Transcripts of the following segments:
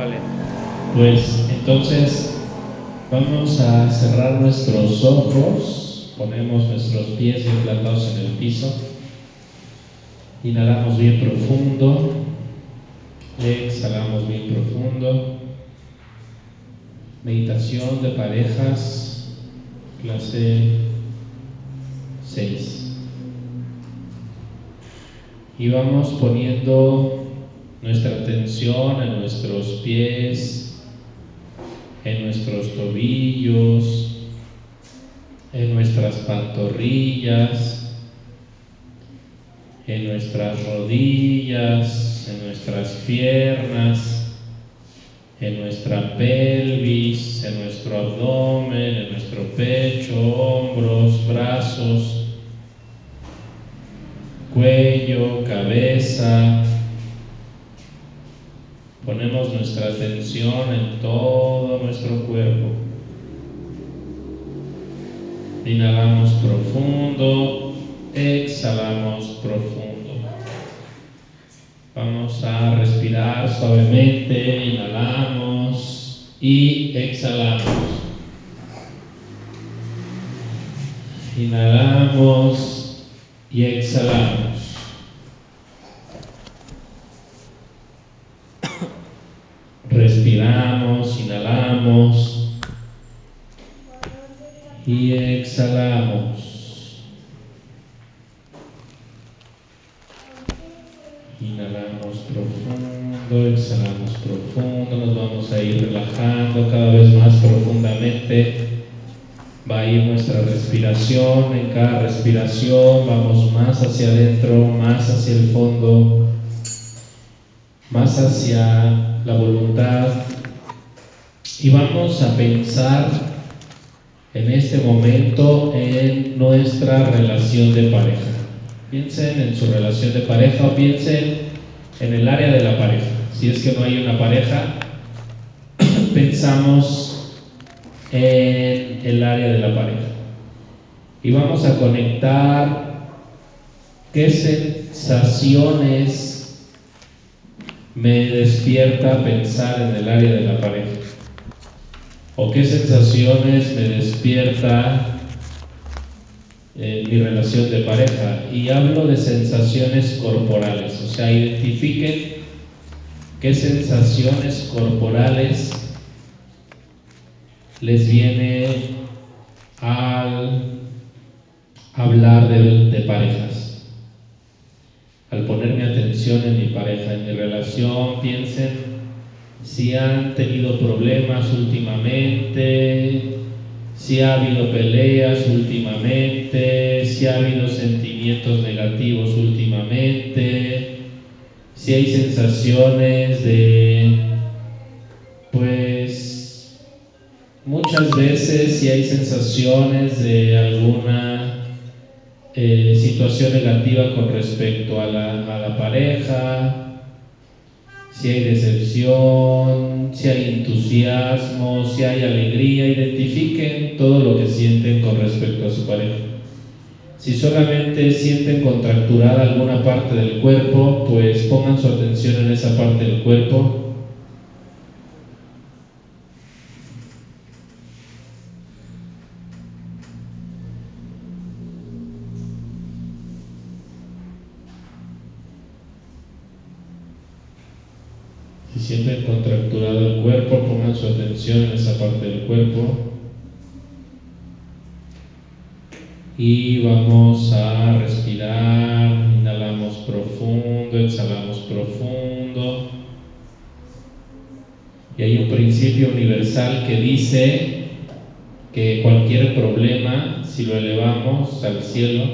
Vale. Pues entonces vamos a cerrar nuestros ojos, ponemos nuestros pies bien plantados en el piso, inhalamos bien profundo, exhalamos bien profundo. Meditación de parejas, clase 6. Y vamos poniendo nuestra atención en nuestros pies, en nuestros tobillos, en nuestras pantorrillas, en nuestras rodillas, en nuestras piernas, en nuestra pelvis, en nuestro abdomen, en nuestro pecho, hombros, brazos, cuello, cabeza, Ponemos nuestra atención en todo nuestro cuerpo. Inhalamos profundo, exhalamos profundo. Vamos a respirar suavemente, inhalamos y exhalamos. Inhalamos y exhalamos. Respiramos, inhalamos y exhalamos. Inhalamos profundo, exhalamos profundo, nos vamos a ir relajando cada vez más profundamente. Va a ir nuestra respiración, en cada respiración vamos más hacia adentro, más hacia el fondo, más hacia la voluntad y vamos a pensar en este momento en nuestra relación de pareja. Piensen en su relación de pareja o piensen en el área de la pareja. Si es que no hay una pareja, pensamos en el área de la pareja. Y vamos a conectar qué sensaciones me despierta pensar en el área de la pareja? ¿O qué sensaciones me despierta mi relación de pareja? Y hablo de sensaciones corporales, o sea, identifiquen qué sensaciones corporales les viene al hablar de, de parejas al poner mi atención en mi pareja, en mi relación, piensen si han tenido problemas últimamente, si ha habido peleas últimamente, si ha habido sentimientos negativos últimamente, si hay sensaciones de, pues, muchas veces si hay sensaciones de alguna eh, situación negativa con respecto a la, a la pareja, si hay decepción, si hay entusiasmo, si hay alegría, identifiquen todo lo que sienten con respecto a su pareja. Si solamente sienten contracturada alguna parte del cuerpo, pues pongan su atención en esa parte del cuerpo sienten contracturado el cuerpo, pongan su atención en esa parte del cuerpo. Y vamos a respirar, inhalamos profundo, exhalamos profundo. Y hay un principio universal que dice que cualquier problema, si lo elevamos al cielo,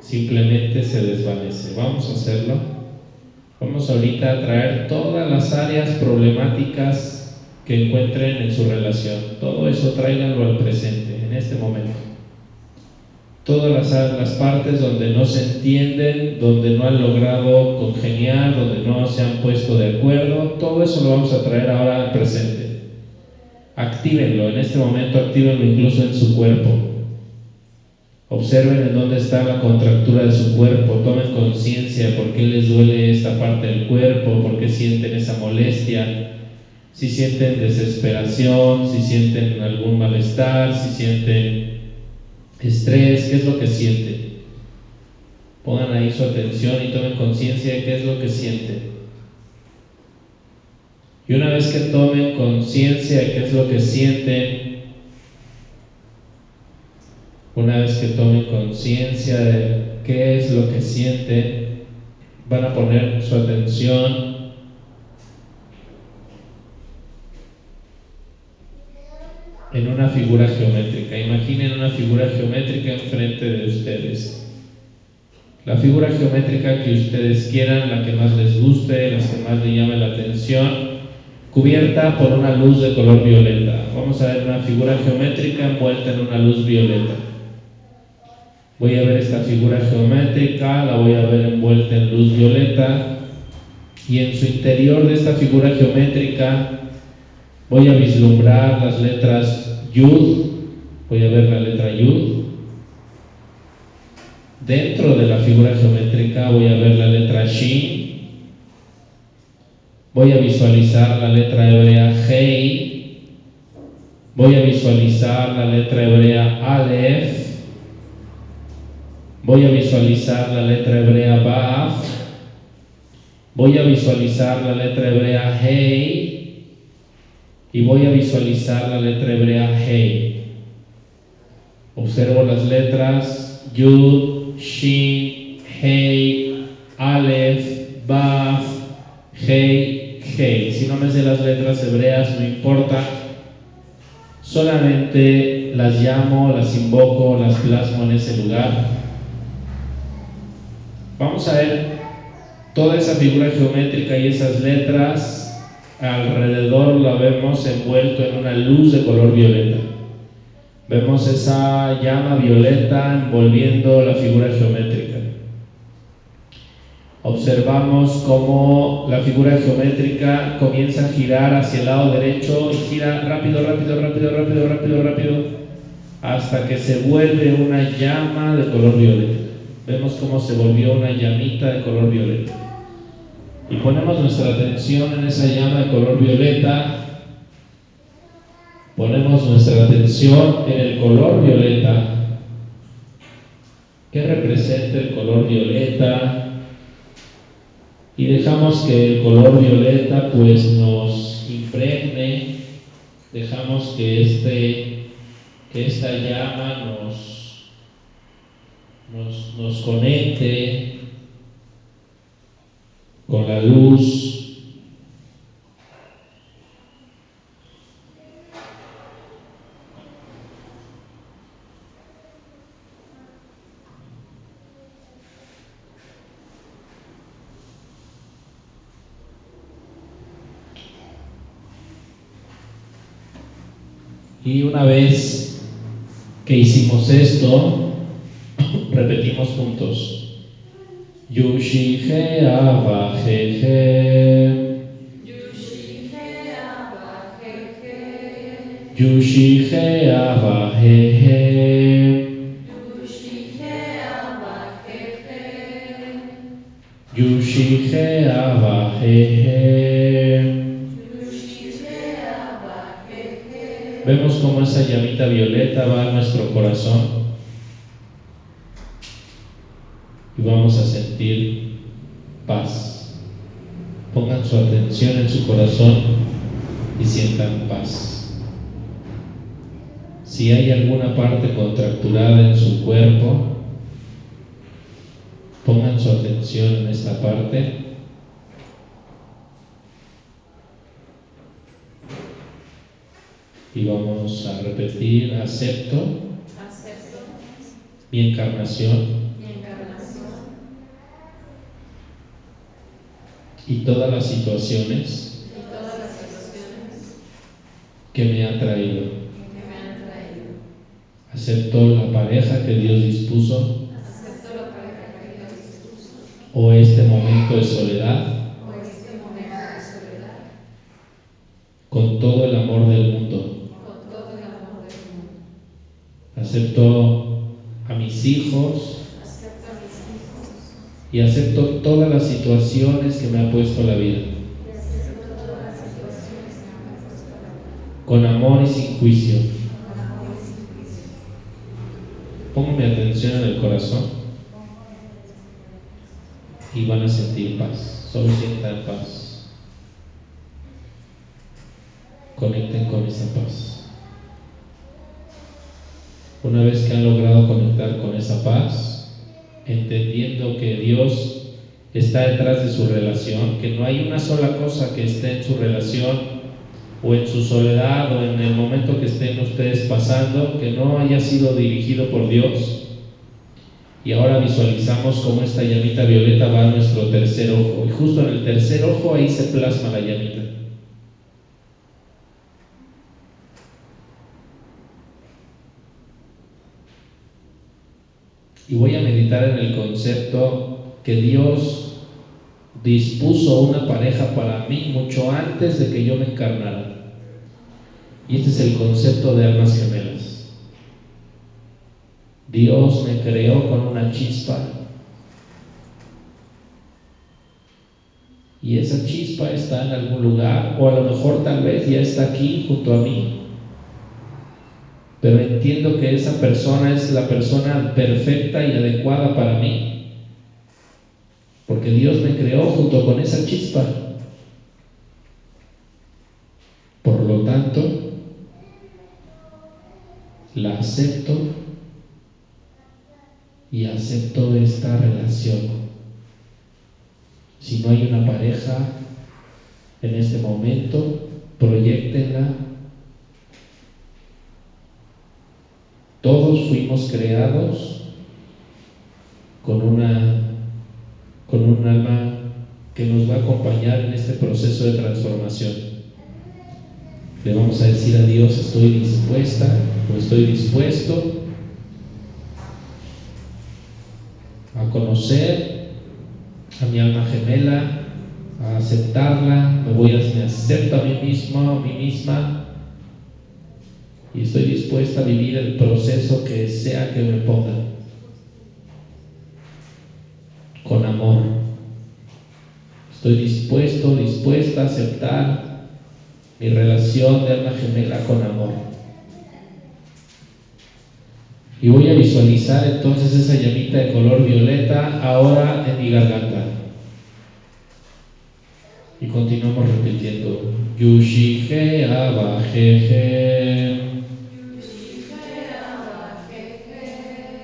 simplemente se desvanece. Vamos a hacerlo. Vamos ahorita a traer todas las áreas problemáticas que encuentren en su relación. Todo eso tráiganlo al presente, en este momento. Todas las, las partes donde no se entienden, donde no han logrado congeniar, donde no se han puesto de acuerdo, todo eso lo vamos a traer ahora al presente. Actívenlo, en este momento actívenlo incluso en su cuerpo. Observen en dónde está la contractura de su cuerpo, tomen conciencia por qué les duele esta parte del cuerpo, por qué sienten esa molestia, si sienten desesperación, si sienten algún malestar, si sienten estrés, qué es lo que sienten. Pongan ahí su atención y tomen conciencia de qué es lo que sienten. Y una vez que tomen conciencia de qué es lo que sienten, una vez que tomen conciencia de qué es lo que sienten, van a poner su atención en una figura geométrica. Imaginen una figura geométrica enfrente de ustedes. La figura geométrica que ustedes quieran, la que más les guste, las que más les llame la atención cubierta por una luz de color violeta. Vamos a ver una figura geométrica envuelta en una luz violeta. Voy a ver esta figura geométrica, la voy a ver envuelta en luz violeta y en su interior de esta figura geométrica voy a vislumbrar las letras Yud, voy a ver la letra Yud. Dentro de la figura geométrica voy a ver la letra Shin, Voy a visualizar la letra hebrea Hei. Voy a visualizar la letra hebrea Aleph. Voy a visualizar la letra hebrea Baf. Voy a visualizar la letra hebrea Hei. Y voy a visualizar la letra hebrea Hei. Observo las letras Yud, Shin, Hei, Aleph, Baf, Hei si no me sé las letras hebreas, no importa. Solamente las llamo, las invoco, las plasmo en ese lugar. Vamos a ver toda esa figura geométrica y esas letras. Alrededor la vemos envuelto en una luz de color violeta. Vemos esa llama violeta envolviendo la figura geométrica observamos cómo la figura geométrica comienza a girar hacia el lado derecho y gira rápido, rápido, rápido, rápido, rápido, rápido, hasta que se vuelve una llama de color violeta. Vemos cómo se volvió una llamita de color violeta. Y ponemos nuestra atención en esa llama de color violeta. Ponemos nuestra atención en el color violeta. ¿Qué representa el color violeta? y dejamos que el color violeta pues nos impregne, dejamos que, este, que esta llama nos, nos, nos conecte con la luz. Y una vez que hicimos esto, repetimos juntos. Yushi he he. Yushi he he. Yushi he he. Vemos cómo esa llamita violeta va a nuestro corazón y vamos a sentir paz. Pongan su atención en su corazón y sientan paz. Si hay alguna parte contracturada en su cuerpo, pongan su atención en esta parte Y vamos a repetir, acepto, acepto mi encarnación, mi encarnación y todas las situaciones, que me ha traído. Acepto la pareja que Dios dispuso. O este momento de soledad. O momento de soledad. Con todo el amor del mundo. Con todo el amor del mundo. Acepto a mis hijos. Acepto a mis hijos. Y acepto todas las situaciones que me ha puesto la vida. con amor y sin juicio. Pongo mi atención en el corazón y van a sentir paz. Solo sientan paz. Conecten con esa paz. Una vez que han logrado conectar con esa paz, entendiendo que Dios está detrás de su relación, que no hay una sola cosa que esté en su relación o en su soledad o en el momento que estén ustedes pasando que no haya sido dirigido por Dios. Y ahora visualizamos cómo esta llamita violeta va a nuestro tercer ojo. Y justo en el tercer ojo ahí se plasma la llamita. Y voy a meditar en el concepto que Dios dispuso una pareja para mí mucho antes de que yo me encarnara. Y este es el concepto de almas gemelas. Dios me creó con una chispa y esa chispa está en algún lugar o a lo mejor tal vez ya está aquí junto a mí. Pero entiendo que esa persona es la persona perfecta y adecuada para mí. Porque Dios me creó junto con esa chispa. Por lo tanto, la acepto y acepto esta relación. Si no hay una pareja en este momento, proyectenla. Fuimos creados con una con un alma que nos va a acompañar en este proceso de transformación. Le vamos a decir a Dios, estoy dispuesta o estoy dispuesto a conocer a mi alma gemela, a aceptarla, me voy a, me acepto a mí mismo, a mí misma y estoy dispuesta a vivir el proceso que sea que me ponga con amor. Estoy dispuesto, dispuesta a aceptar mi relación de alma gemela con amor. Y voy a visualizar entonces esa llamita de color violeta ahora en mi garganta. Y continuamos repitiendo.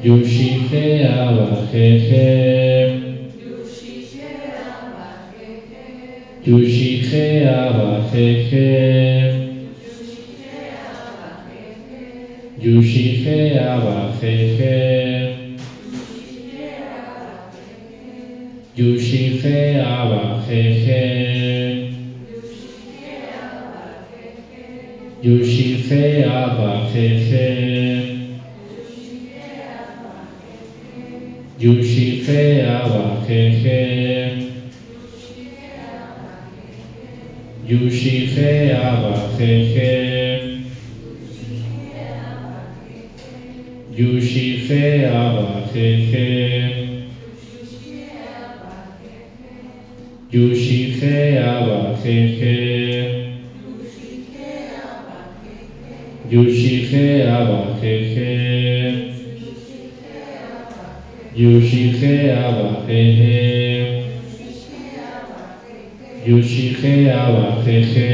Yushifea Bajejem. Yushifea Bajejem. Yushifea Bajejem. Yushifea Bajejem. Yushifea Bajejem. Yushifea Bajejem. Yushifea Bajejem. Yushifea Vajejem. Yushifea Vajejem. Yushifea Vajejem. Yushifea Vajejem. Yushifea Vajejem. Yushige abajeje. Yushige abajeje.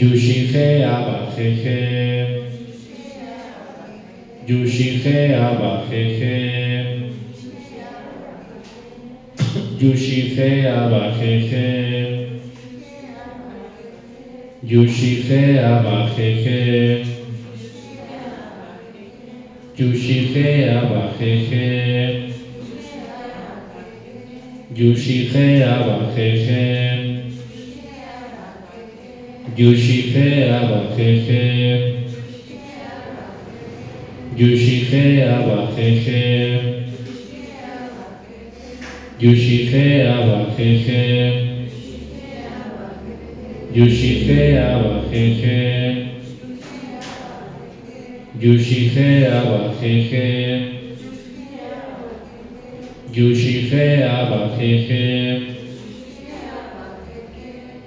Yushige abajeje. Yushige abajeje. Yushige abajeje. Yushige abajeje. Yushihea Bajejem. Yushihea Bajejem. Yushihea Bajejem. Yushihea Bajejem. Yushihea Bajejem. Yushihea Bajejem. Yushige abajeje. Yushige abajeje.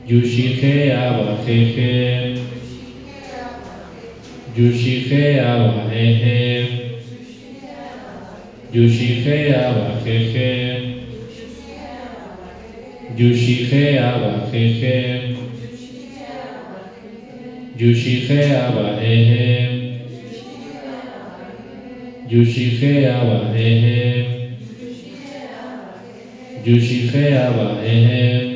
Yushige abajeje. Yushige abajeje. Yushige abajeje. Yushige abajeje. Yushige abajeje. Yushife Abahehem. Yushife Abahehem.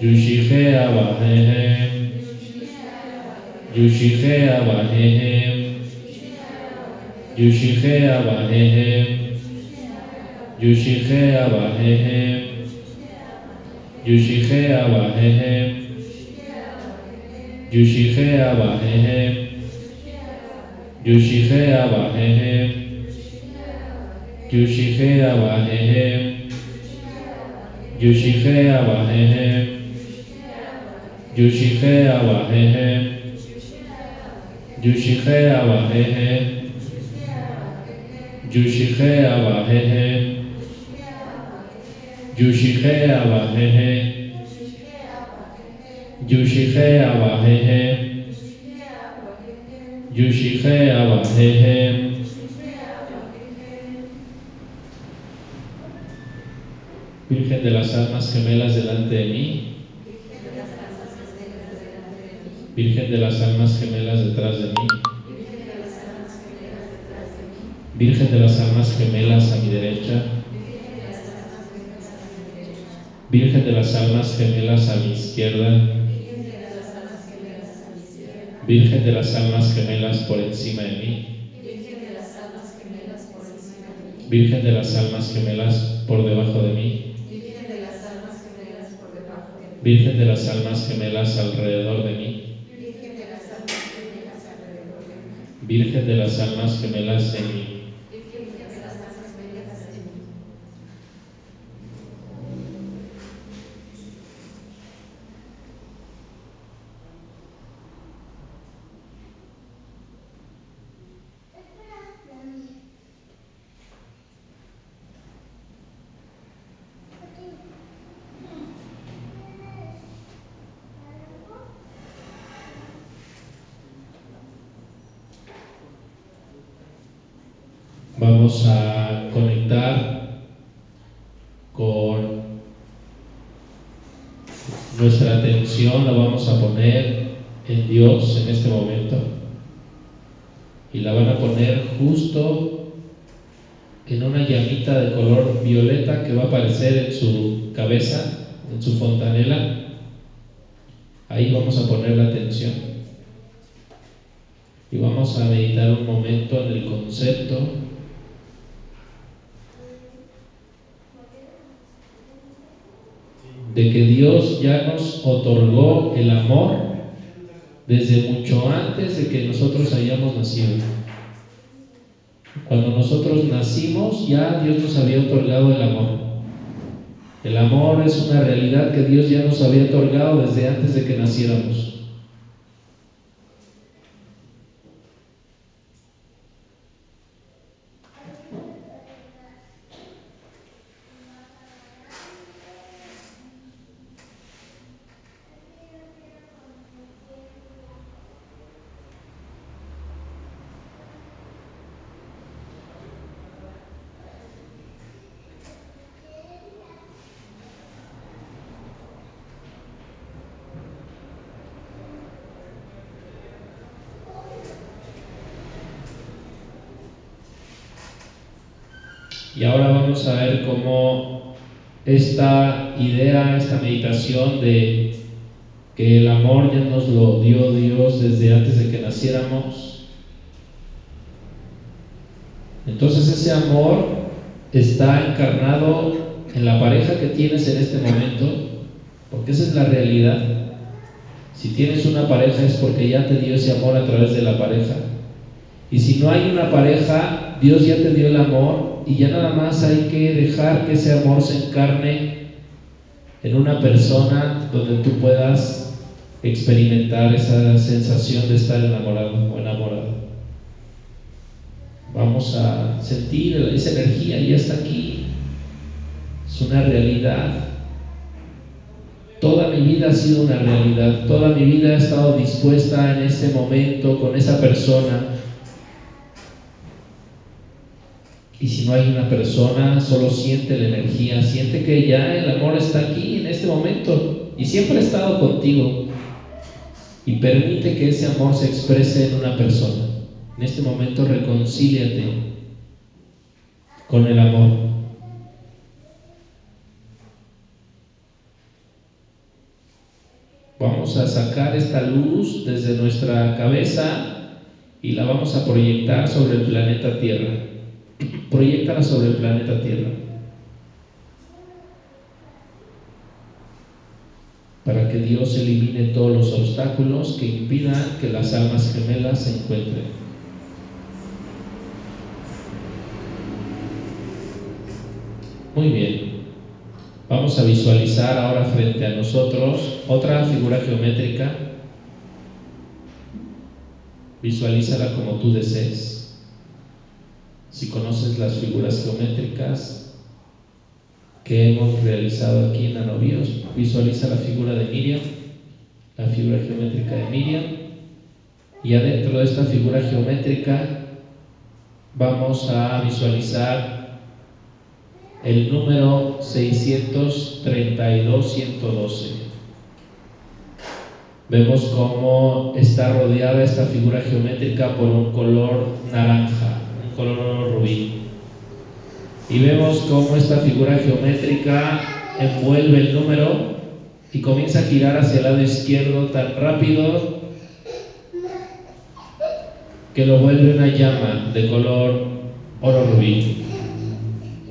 Yushife Abahehem. Yushife Abahehem. Yushife Abahehem. Yushife Abahehem. Yushife Abahehem. Yushife Abahehem. جو شیخ آواہ ہے جو شیخ آواہ ہے جو شیخے آواہ ہے جو شیخے آواہ ہے جو شیخے آواہ ہے جو شیخے آواہ ہے جو شیخے آواہ ہے جو شیخ آواہ ہے Abajejem. Virgen de las almas gemelas delante de mí. Virgen de las almas gemelas detrás de mí. Virgen de las almas gemelas a mi derecha. Virgen de las almas gemelas a mi izquierda. Virgen de las almas gemelas por encima de mí. Virgen de las almas gemelas por debajo de mí. Virgen de las almas gemelas alrededor de mí. Virgen de las almas gemelas en mí. Vamos a conectar con nuestra la vamos a poner en Dios en este momento y la van a poner justo en una llamita de color violeta que va a aparecer en su cabeza, en su fontanela. Ahí vamos a poner la atención y vamos a meditar un momento en el concepto de que Dios ya nos otorgó el amor desde mucho antes de que nosotros hayamos nacido. Cuando nosotros nacimos ya Dios nos había otorgado el amor. El amor es una realidad que Dios ya nos había otorgado desde antes de que naciéramos. Y ahora vamos cómo esta idea, esta meditación de que el amor ya nos lo dio Dios desde antes de que naciéramos. Entonces ese amor está encarnado en la pareja que tienes en este momento, porque esa es la realidad. Si tienes una pareja es porque ya te dio ese amor a través de la pareja. Y si no hay una pareja, Dios ya te dio el amor y ya nada más hay que dejar que ese amor se encarne en una persona donde tú puedas experimentar esa sensación de estar enamorado o enamorada. Vamos a sentir esa energía, ya está aquí. Es una realidad. Toda mi vida ha sido una realidad. Toda mi vida he estado dispuesta en ese momento con esa persona. Y si no hay una persona, solo siente la energía, siente que ya el amor está aquí en este momento y siempre ha estado contigo. Y permite que ese amor se exprese en una persona. En este momento reconcíliate con el amor. Vamos a sacar esta luz desde nuestra cabeza y la vamos a proyectar sobre el planeta Tierra. Proyectala sobre el planeta Tierra. Para que Dios elimine todos los obstáculos que impidan que las almas gemelas se encuentren. Muy bien. Vamos a visualizar ahora frente a nosotros otra figura geométrica. Visualízala como tú desees. Si conoces las figuras geométricas que hemos realizado aquí en Anovíos, visualiza la figura de Miriam, la figura geométrica de Miriam, y adentro de esta figura geométrica vamos a visualizar el número 632-112. Vemos cómo está rodeada esta figura geométrica por un color naranja, color rubí. Y vemos cómo esta figura geométrica envuelve el número y comienza a girar hacia el lado izquierdo tan rápido que lo vuelve una llama de color oro rubí.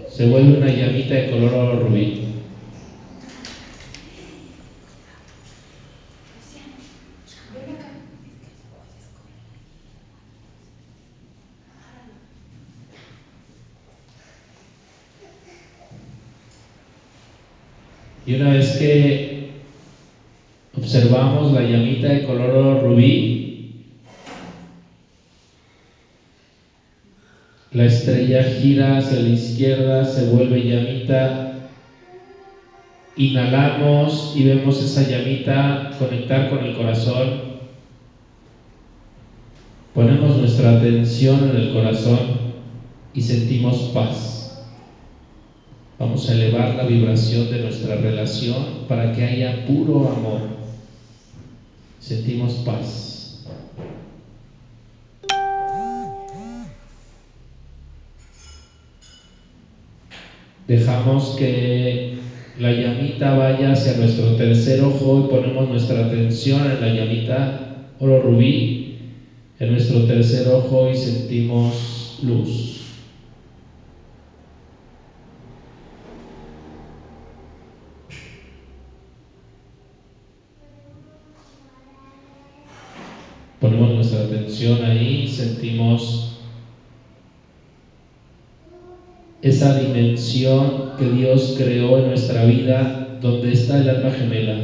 Se vuelve una llamita de color oro rubí. Y una vez que observamos la llamita de color rubí, la estrella gira hacia la izquierda, se vuelve llamita. Inhalamos y vemos esa llamita conectar con el corazón. Ponemos nuestra atención en el corazón y sentimos paz. Vamos a elevar la vibración de nuestra relación para que haya puro amor. Sentimos paz. Dejamos que la llamita vaya hacia nuestro tercer ojo y ponemos nuestra atención en la llamita oro rubí, en nuestro tercer ojo y sentimos luz. Ponemos nuestra atención ahí, sentimos esa dimensión que Dios creó en nuestra vida donde está el alma gemela.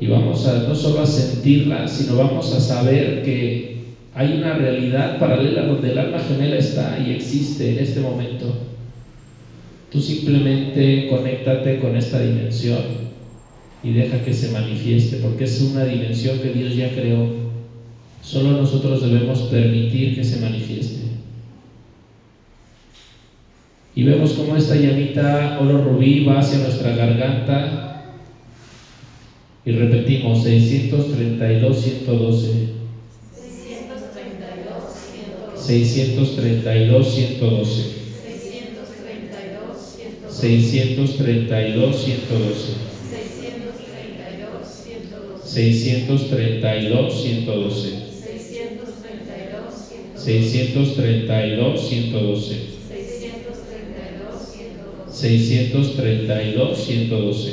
Y vamos a no solo a sentirla, sino vamos a saber que hay una realidad paralela donde el alma gemela está y existe en este momento. Tú simplemente conéctate con esta dimensión y deja que se manifieste, porque es una dimensión que Dios ya creó. Solo nosotros debemos permitir que se manifieste. Y vemos cómo esta llamita oro rubí va hacia nuestra garganta. Y repetimos, 632, 112. 632, 112. 632, 112. 632, 112. 632, 112. 632, 112. 632, 112.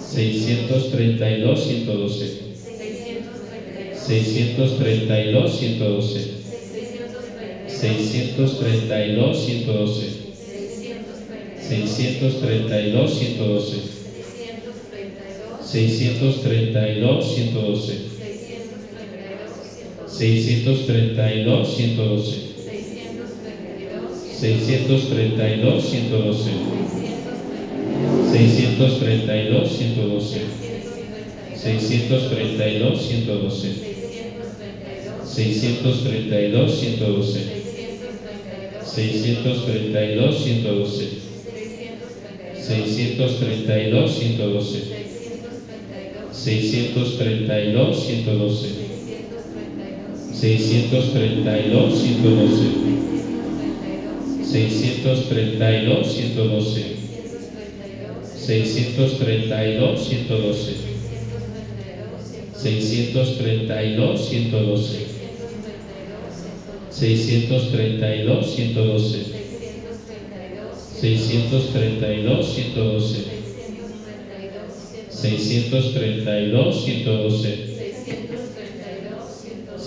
632, 112. 632, 112. 632, 112. 632, 112. 632, 112. 632, 112. 632, 112. 632, 112. 632, 112. 632, 112. 632, 112. 632, 112. 632, 112. 632, 112. 632, 112. 632, 112. 632, 112. 632, 112. 632, 112. 632, 112. 632, 112.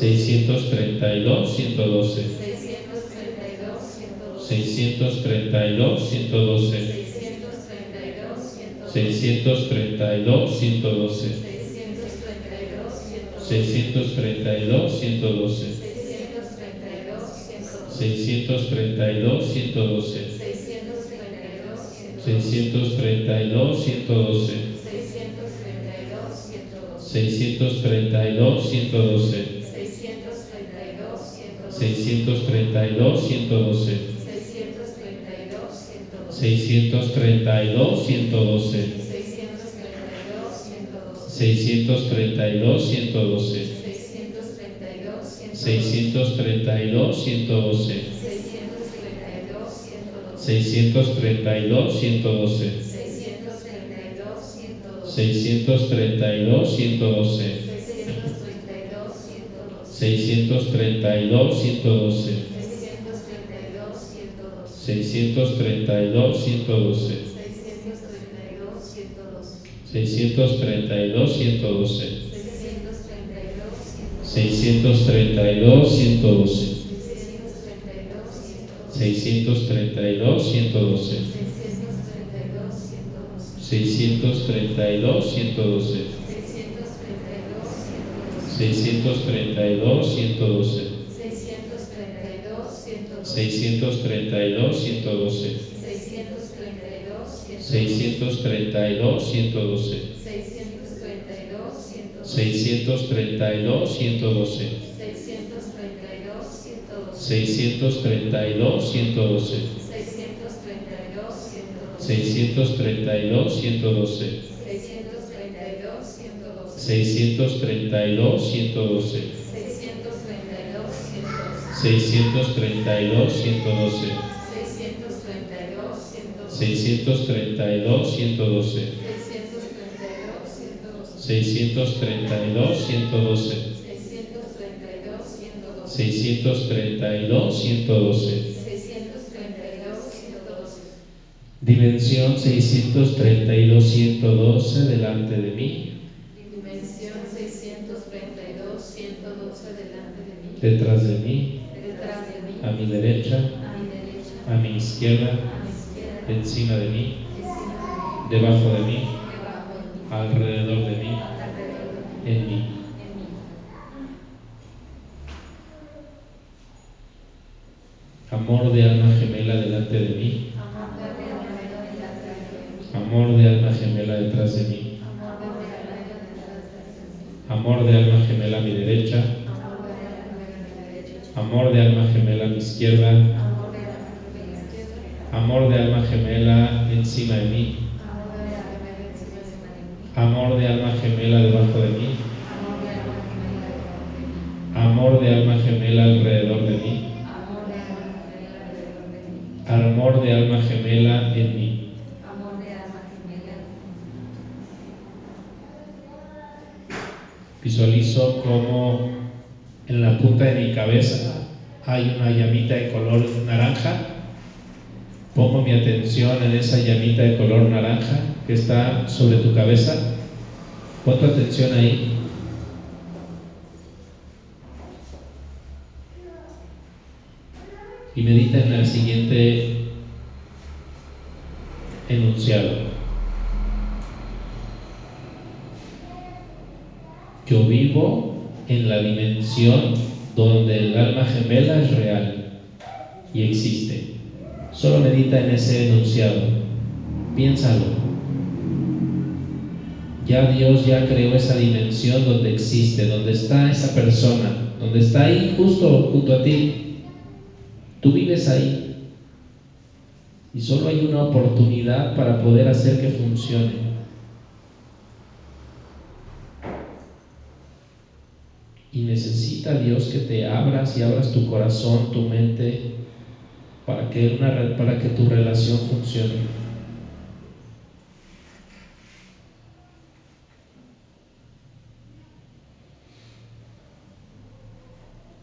632, 112. 632, 112. 632, 112. 632, 112. 632, 112. 632, 112. 632, 112. 632, 112. 632, 112. 632, 112. 632, 112. 632, 112. 632, 112. 632, 112. 632, 112. 632, 112. 632, 112. 632, 112. 632, 112. 632, 112. 632, 112. 632, 112. 632, 112. 632, 112. 632, 112. 632, 112. 632, 112. 632, 112. 632, 112. 632, 112. 632, 112. 632, 112. 632, 112. Dimensión 632, 112 delante de mí. detrás de mí, a mi derecha, a mi izquierda, encima de mí, debajo de mí, alrededor de mí, en mí. Amor de alma gemela delante de mí. Amor de alma gemela detrás de mí. Amor de alma gemela a mi derecha. Amor de alma gemela a mi izquierda. Amor de alma gemela encima de mí. Amor de alma gemela debajo de mí. Amor de alma gemela alrededor de mí. Amor de alma gemela en mí. Visualizo como en la punta de mi cabeza hay una llamita de color naranja. Pongo mi atención en esa llamita de color naranja que está sobre tu cabeza. Pon tu atención ahí. Y medita en el siguiente enunciado. Yo vivo en la dimensión donde el alma gemela es real y existe. Solo medita en ese enunciado. Piénsalo. Ya Dios ya creó esa dimensión donde existe, donde está esa persona, donde está ahí justo junto a ti. Tú vives ahí. Y solo hay una oportunidad para poder hacer que funcione. Y necesita Dios que te abras y abras tu corazón, tu mente, para que, una, para que tu relación funcione.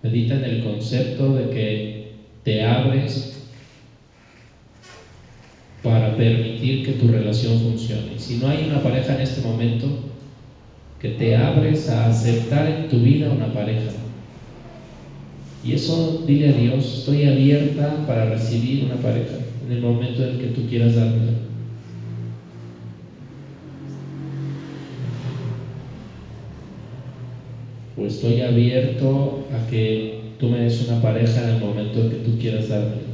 Medita en el concepto de que te abres para permitir que tu relación funcione. Si no hay una pareja en este momento, que te abres a aceptar en tu vida una pareja. Y eso dile a Dios, estoy abierta para recibir una pareja en el momento en el que tú quieras dármela. O estoy abierto a que tú me des una pareja en el momento en que tú quieras dármela.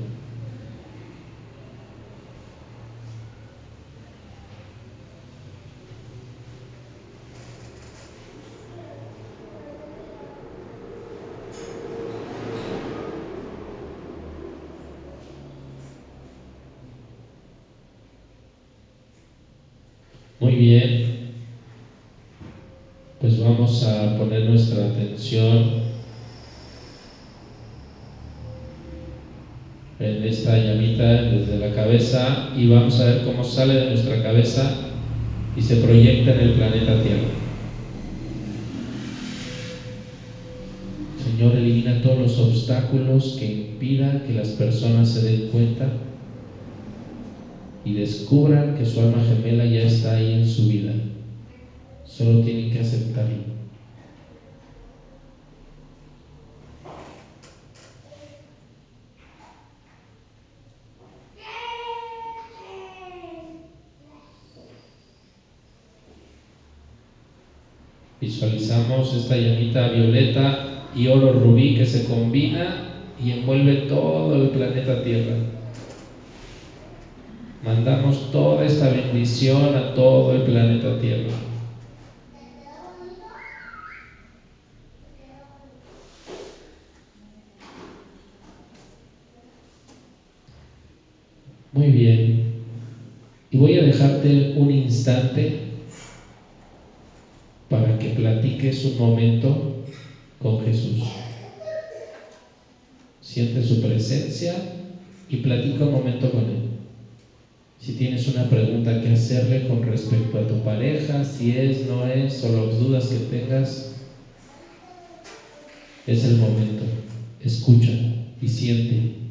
Muy bien, pues vamos a poner nuestra atención en esta llamita desde la cabeza y vamos a ver cómo sale de nuestra cabeza y se proyecta en el planeta Tierra. Señor, elimina todos los obstáculos que impidan que las personas se den cuenta y descubran que su alma gemela ya está ahí en su vida. Solo tienen que aceptarlo. Visualizamos esta llamita violeta y oro rubí que se combina y envuelve todo el planeta Tierra. Mandamos toda esta bendición a todo el planeta Tierra. Muy bien. Y voy a dejarte un instante para que platiques un momento con Jesús. Siente su presencia y platica un momento con Él. Si tienes una pregunta que hacerle con respecto a tu pareja, si es, no es, o las dudas que tengas, es el momento. Escucha y siente.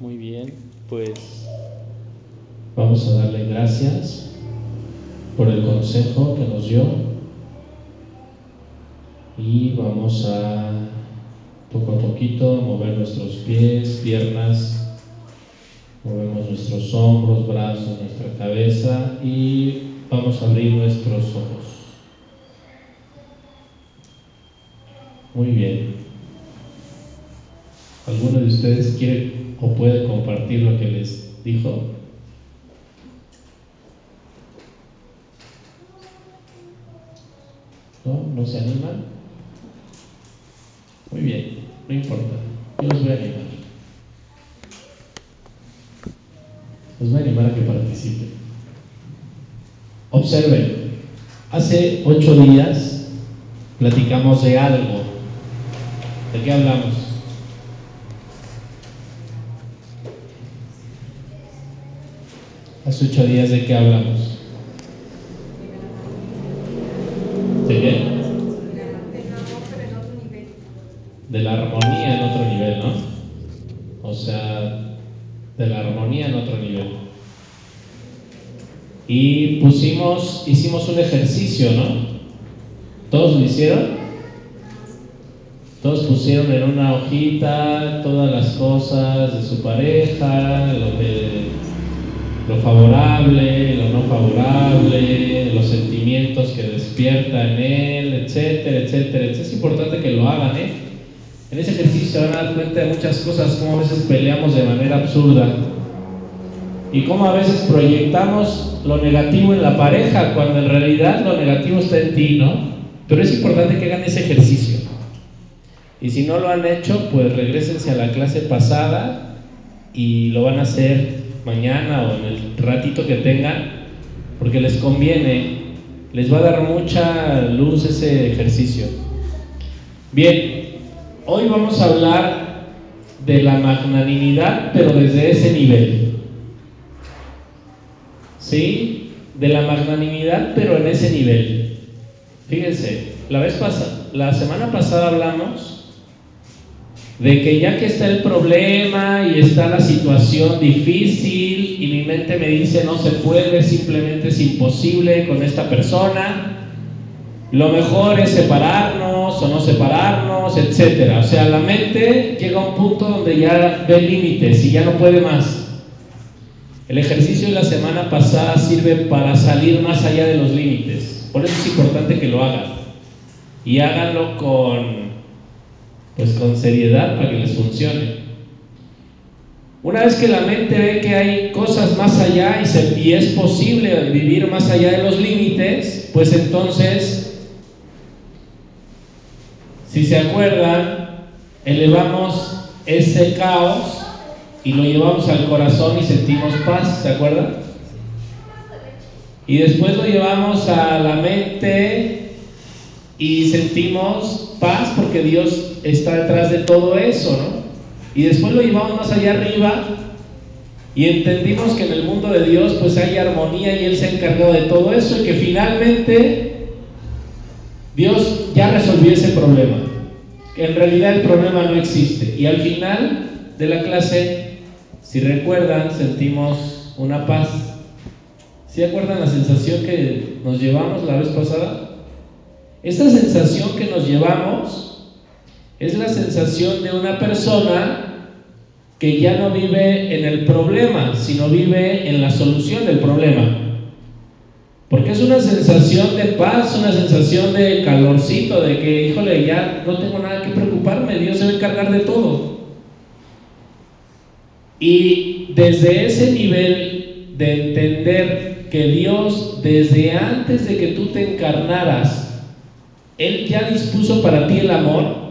Muy bien, pues vamos a darle gracias por el consejo que nos dio y vamos a poco a poquito mover nuestros pies, piernas, movemos nuestros hombros, brazos, nuestra cabeza y vamos a abrir nuestros ojos. Muy bien. ¿Alguno de ustedes quiere o puede compartir lo que les dijo? ¿No? ¿No se animan? Muy bien, no importa. Yo los voy a animar. Los voy a animar a que participen. Observen, hace ocho días platicamos de algo. ¿De qué hablamos? Hace ocho días de qué hablamos. ¿De qué? De la armonía en otro nivel, ¿no? O sea, de la armonía en otro nivel. Y pusimos, hicimos un ejercicio, ¿no? ¿Todos lo hicieron? Todos pusieron en una hojita todas las cosas de su pareja, lo que lo favorable, lo no favorable, los sentimientos que despierta en él, etcétera, etcétera. Es importante que lo hagan, ¿eh? En ese ejercicio se van a dar cuenta de muchas cosas, como a veces peleamos de manera absurda y cómo a veces proyectamos lo negativo en la pareja cuando en realidad lo negativo está en ti, ¿no? Pero es importante que hagan ese ejercicio. Y si no lo han hecho, pues regresense a la clase pasada y lo van a hacer mañana o en el ratito que tengan, porque les conviene, les va a dar mucha luz ese ejercicio. Bien, hoy vamos a hablar de la magnanimidad, pero desde ese nivel. ¿Sí? De la magnanimidad, pero en ese nivel. Fíjense, la vez pasada, la semana pasada hablamos de que ya que está el problema y está la situación difícil y mi mente me dice no se puede, simplemente es imposible con esta persona, lo mejor es separarnos o no separarnos, etc. O sea, la mente llega a un punto donde ya ve límites y ya no puede más. El ejercicio de la semana pasada sirve para salir más allá de los límites. Por eso es importante que lo hagan. Y háganlo con pues con seriedad para que les funcione. Una vez que la mente ve que hay cosas más allá y, se, y es posible vivir más allá de los límites, pues entonces, si se acuerdan, elevamos ese caos y lo llevamos al corazón y sentimos paz, ¿se acuerdan? Y después lo llevamos a la mente y sentimos paz porque Dios está detrás de todo eso, ¿no? Y después lo llevamos más allá arriba y entendimos que en el mundo de Dios pues hay armonía y Él se ha encargado de todo eso y que finalmente Dios ya resolvió ese problema. Que en realidad el problema no existe. Y al final de la clase, si recuerdan, sentimos una paz. ¿Sí acuerdan la sensación que nos llevamos la vez pasada? Esta sensación que nos llevamos es la sensación de una persona que ya no vive en el problema, sino vive en la solución del problema. Porque es una sensación de paz, una sensación de calorcito, de que, híjole, ya no tengo nada que preocuparme, Dios se va a encargar de todo. Y desde ese nivel de entender que Dios, desde antes de que tú te encarnaras, él ya dispuso para ti el amor.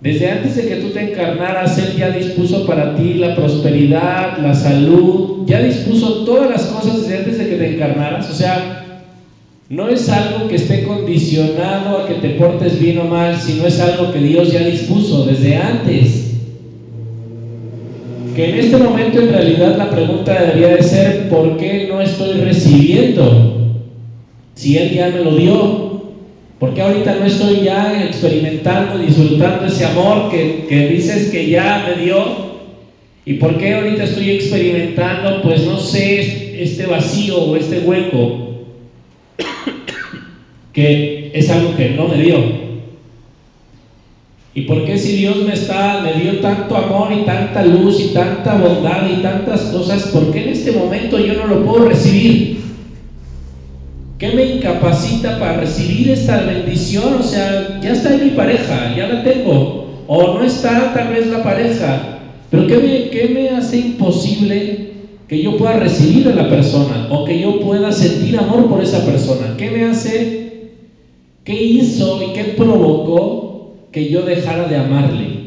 Desde antes de que tú te encarnaras, Él ya dispuso para ti la prosperidad, la salud, ya dispuso todas las cosas desde antes de que te encarnaras. O sea, no es algo que esté condicionado a que te portes bien o mal, sino es algo que Dios ya dispuso desde antes. Que en este momento en realidad la pregunta debería de ser, ¿por qué no estoy recibiendo? Si Él ya me lo dio. Porque ahorita no estoy ya experimentando, disfrutando ese amor que, que dices que ya me dio? ¿Y por qué ahorita estoy experimentando, pues no sé, este vacío o este hueco? que es algo que no me dio. ¿Y por qué si Dios me está, me dio tanto amor y tanta luz y tanta bondad y tantas cosas, por qué en este momento yo no lo puedo recibir? ¿Qué me incapacita para recibir esta bendición? O sea, ya está en mi pareja, ya la tengo. O no está tal vez la pareja. Pero ¿qué me, qué me hace imposible que yo pueda recibir a la persona? O que yo pueda sentir amor por esa persona. ¿Qué me hace? ¿Qué hizo y qué provocó que yo dejara de amarle?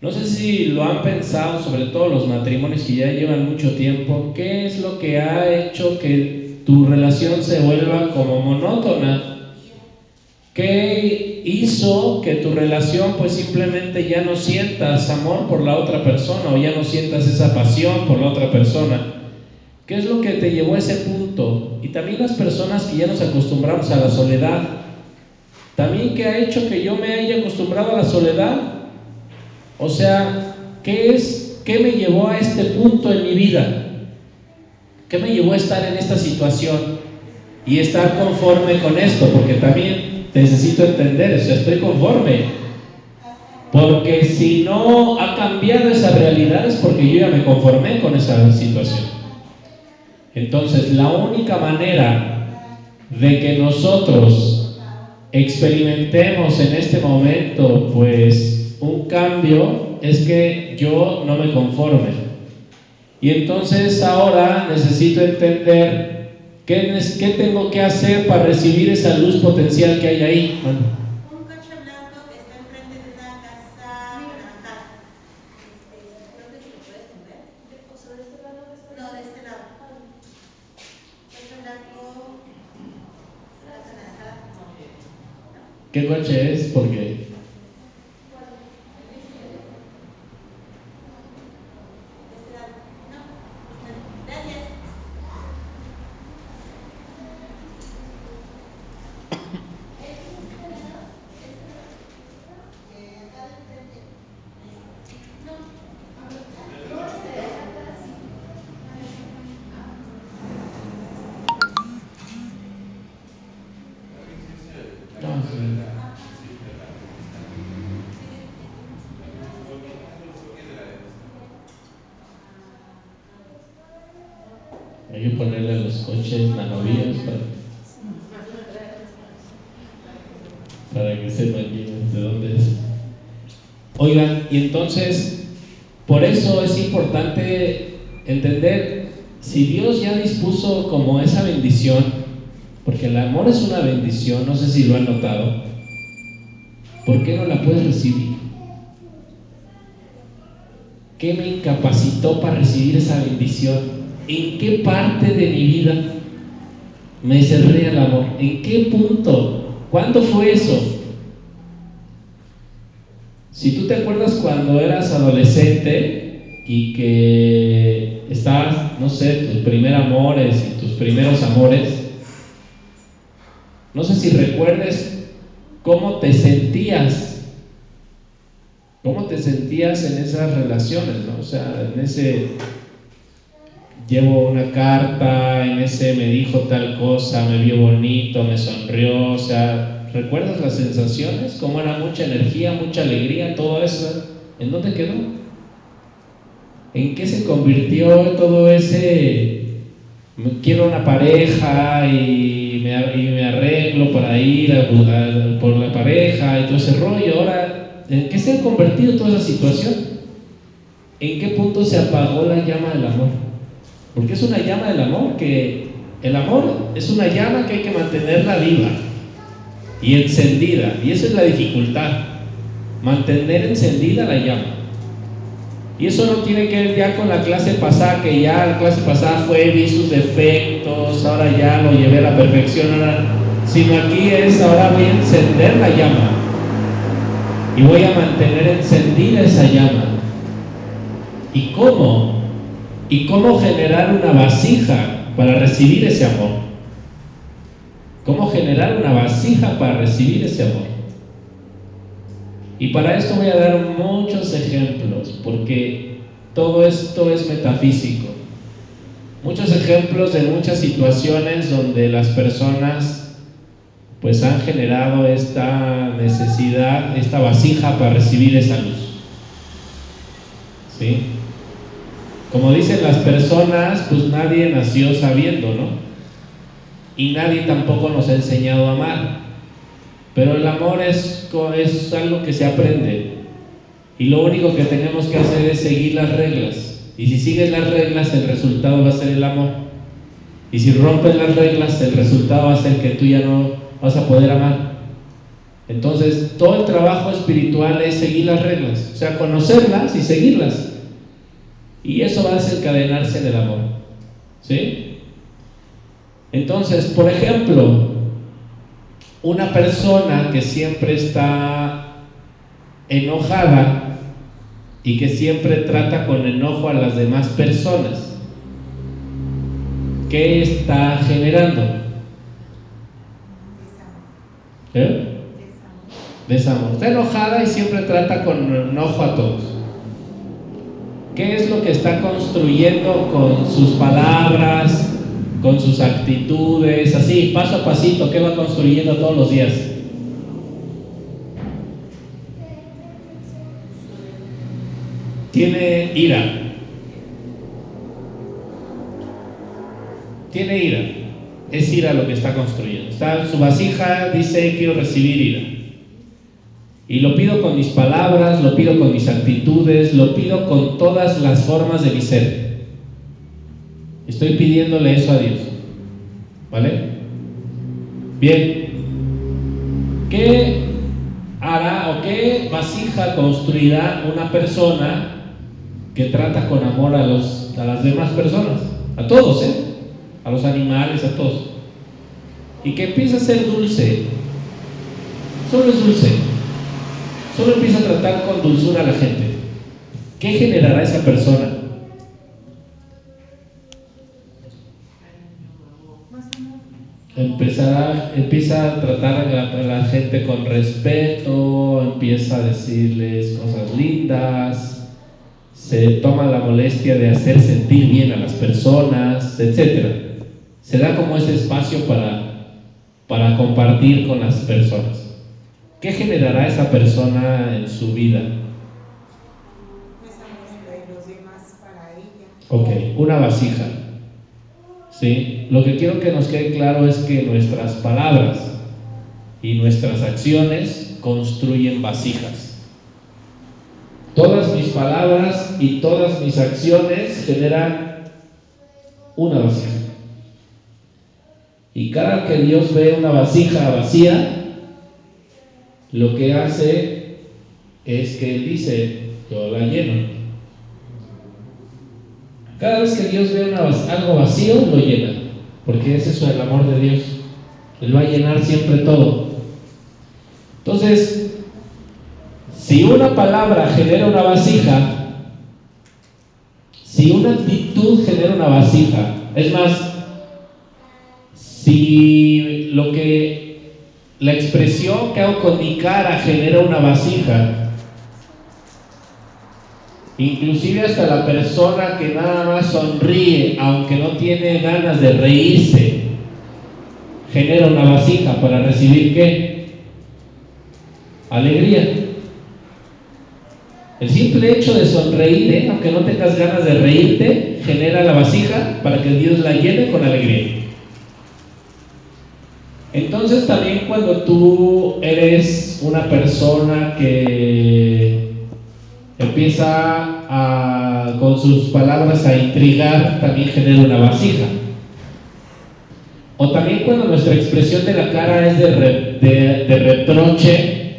No sé si lo han pensado, sobre todo los matrimonios que ya llevan mucho tiempo, ¿qué es lo que ha hecho que tu relación se vuelva como monótona. ¿Qué hizo que tu relación pues simplemente ya no sientas amor por la otra persona o ya no sientas esa pasión por la otra persona? ¿Qué es lo que te llevó a ese punto? Y también las personas que ya nos acostumbramos a la soledad. También qué ha hecho que yo me haya acostumbrado a la soledad. O sea, ¿qué es qué me llevó a este punto en mi vida? ¿Qué me llevó a estar en esta situación y estar conforme con esto? Porque también necesito entender, o sea, estoy conforme. Porque si no ha cambiado esa realidad es porque yo ya me conformé con esa situación. Entonces, la única manera de que nosotros experimentemos en este momento, pues, un cambio es que yo no me conforme. Y entonces ahora necesito entender qué, qué tengo que hacer para recibir esa luz potencial que hay ahí. Un coche blanco que está enfrente de una casa anaranjada. Este, creo que si lo puedes mover. ¿O este lado? Este? No, de este lado. Coche blanco, casa no. ¿Qué coche es? Porque Hay que ponerle a los coches nanovías para, para que sepan de dónde es. Oigan, y entonces, por eso es importante entender, si Dios ya dispuso como esa bendición, porque el amor es una bendición, no sé si lo han notado, ¿por qué no la puedes recibir? ¿Qué me incapacitó para recibir esa bendición? ¿En qué parte de mi vida me cerré al amor? ¿En qué punto? ¿Cuándo fue eso? Si tú te acuerdas cuando eras adolescente y que estabas, no sé, tus primeros amores y tus primeros amores, no sé si recuerdes cómo te sentías, cómo te sentías en esas relaciones, ¿no? O sea, en ese llevo una carta, en ese me dijo tal cosa, me vio bonito, me sonrió, o sea, ¿recuerdas las sensaciones? ¿Cómo era mucha energía, mucha alegría, todo eso? ¿En dónde quedó? ¿En qué se convirtió todo ese, quiero una pareja y me, y me arreglo para ir por la pareja y todo ese rollo? Ahora, ¿en qué se ha convertido toda esa situación? ¿En qué punto se apagó la llama del amor? Porque es una llama del amor que el amor es una llama que hay que mantenerla viva y encendida. Y esa es la dificultad, mantener encendida la llama. Y eso no tiene que ver ya con la clase pasada, que ya la clase pasada fue, vi sus defectos, ahora ya lo llevé a la perfección, sino aquí es, ahora voy a encender la llama y voy a mantener encendida esa llama. ¿Y cómo? y cómo generar una vasija para recibir ese amor. Cómo generar una vasija para recibir ese amor. Y para esto voy a dar muchos ejemplos, porque todo esto es metafísico. Muchos ejemplos de muchas situaciones donde las personas pues han generado esta necesidad, esta vasija para recibir esa luz. ¿Sí? Como dicen las personas, pues nadie nació sabiendo, ¿no? Y nadie tampoco nos ha enseñado a amar. Pero el amor es, es algo que se aprende. Y lo único que tenemos que hacer es seguir las reglas. Y si sigues las reglas, el resultado va a ser el amor. Y si rompes las reglas, el resultado va a ser que tú ya no vas a poder amar. Entonces, todo el trabajo espiritual es seguir las reglas, o sea, conocerlas y seguirlas. Y eso va a desencadenarse en el amor. ¿Sí? Entonces, por ejemplo, una persona que siempre está enojada y que siempre trata con enojo a las demás personas, ¿qué está generando? ¿Eh? Desamor. Está enojada y siempre trata con enojo a todos. ¿Qué es lo que está construyendo con sus palabras, con sus actitudes, así, paso a pasito, qué va construyendo todos los días? Tiene ira. Tiene ira. Es ira lo que está construyendo. Está, su vasija dice quiero recibir ira. Y lo pido con mis palabras, lo pido con mis actitudes, lo pido con todas las formas de mi ser. Estoy pidiéndole eso a Dios. ¿Vale? Bien. ¿Qué hará o qué vasija construirá una persona que trata con amor a, los, a las demás personas? A todos, ¿eh? A los animales, a todos. Y que empieza a ser dulce. Solo es dulce solo empieza a tratar con dulzura a la gente, ¿qué generará esa persona? Empezará, empieza a tratar a la gente con respeto, empieza a decirles cosas lindas, se toma la molestia de hacer sentir bien a las personas, etc. Se da como ese espacio para, para compartir con las personas. ¿Qué generará esa persona en su vida? Pues amor de los demás para ella. Ok, una vasija. ¿Sí? Lo que quiero que nos quede claro es que nuestras palabras y nuestras acciones construyen vasijas. Todas mis palabras y todas mis acciones generan una vasija. Y cada que Dios ve una vasija vacía, lo que hace es que Él dice, yo la lleno. Cada vez que Dios ve algo vacío, lo llena, porque es eso el amor de Dios. Él va a llenar siempre todo. Entonces, si una palabra genera una vasija, si una actitud genera una vasija, es más, si lo que la expresión que hago con mi cara genera una vasija. Inclusive hasta la persona que nada más sonríe, aunque no tiene ganas de reírse, genera una vasija para recibir qué? Alegría. El simple hecho de sonreír, ¿eh? aunque no tengas ganas de reírte, genera la vasija para que Dios la llene con alegría. Entonces también cuando tú eres una persona que empieza a, con sus palabras a intrigar, también genera una vasija. O también cuando nuestra expresión de la cara es de, reproche,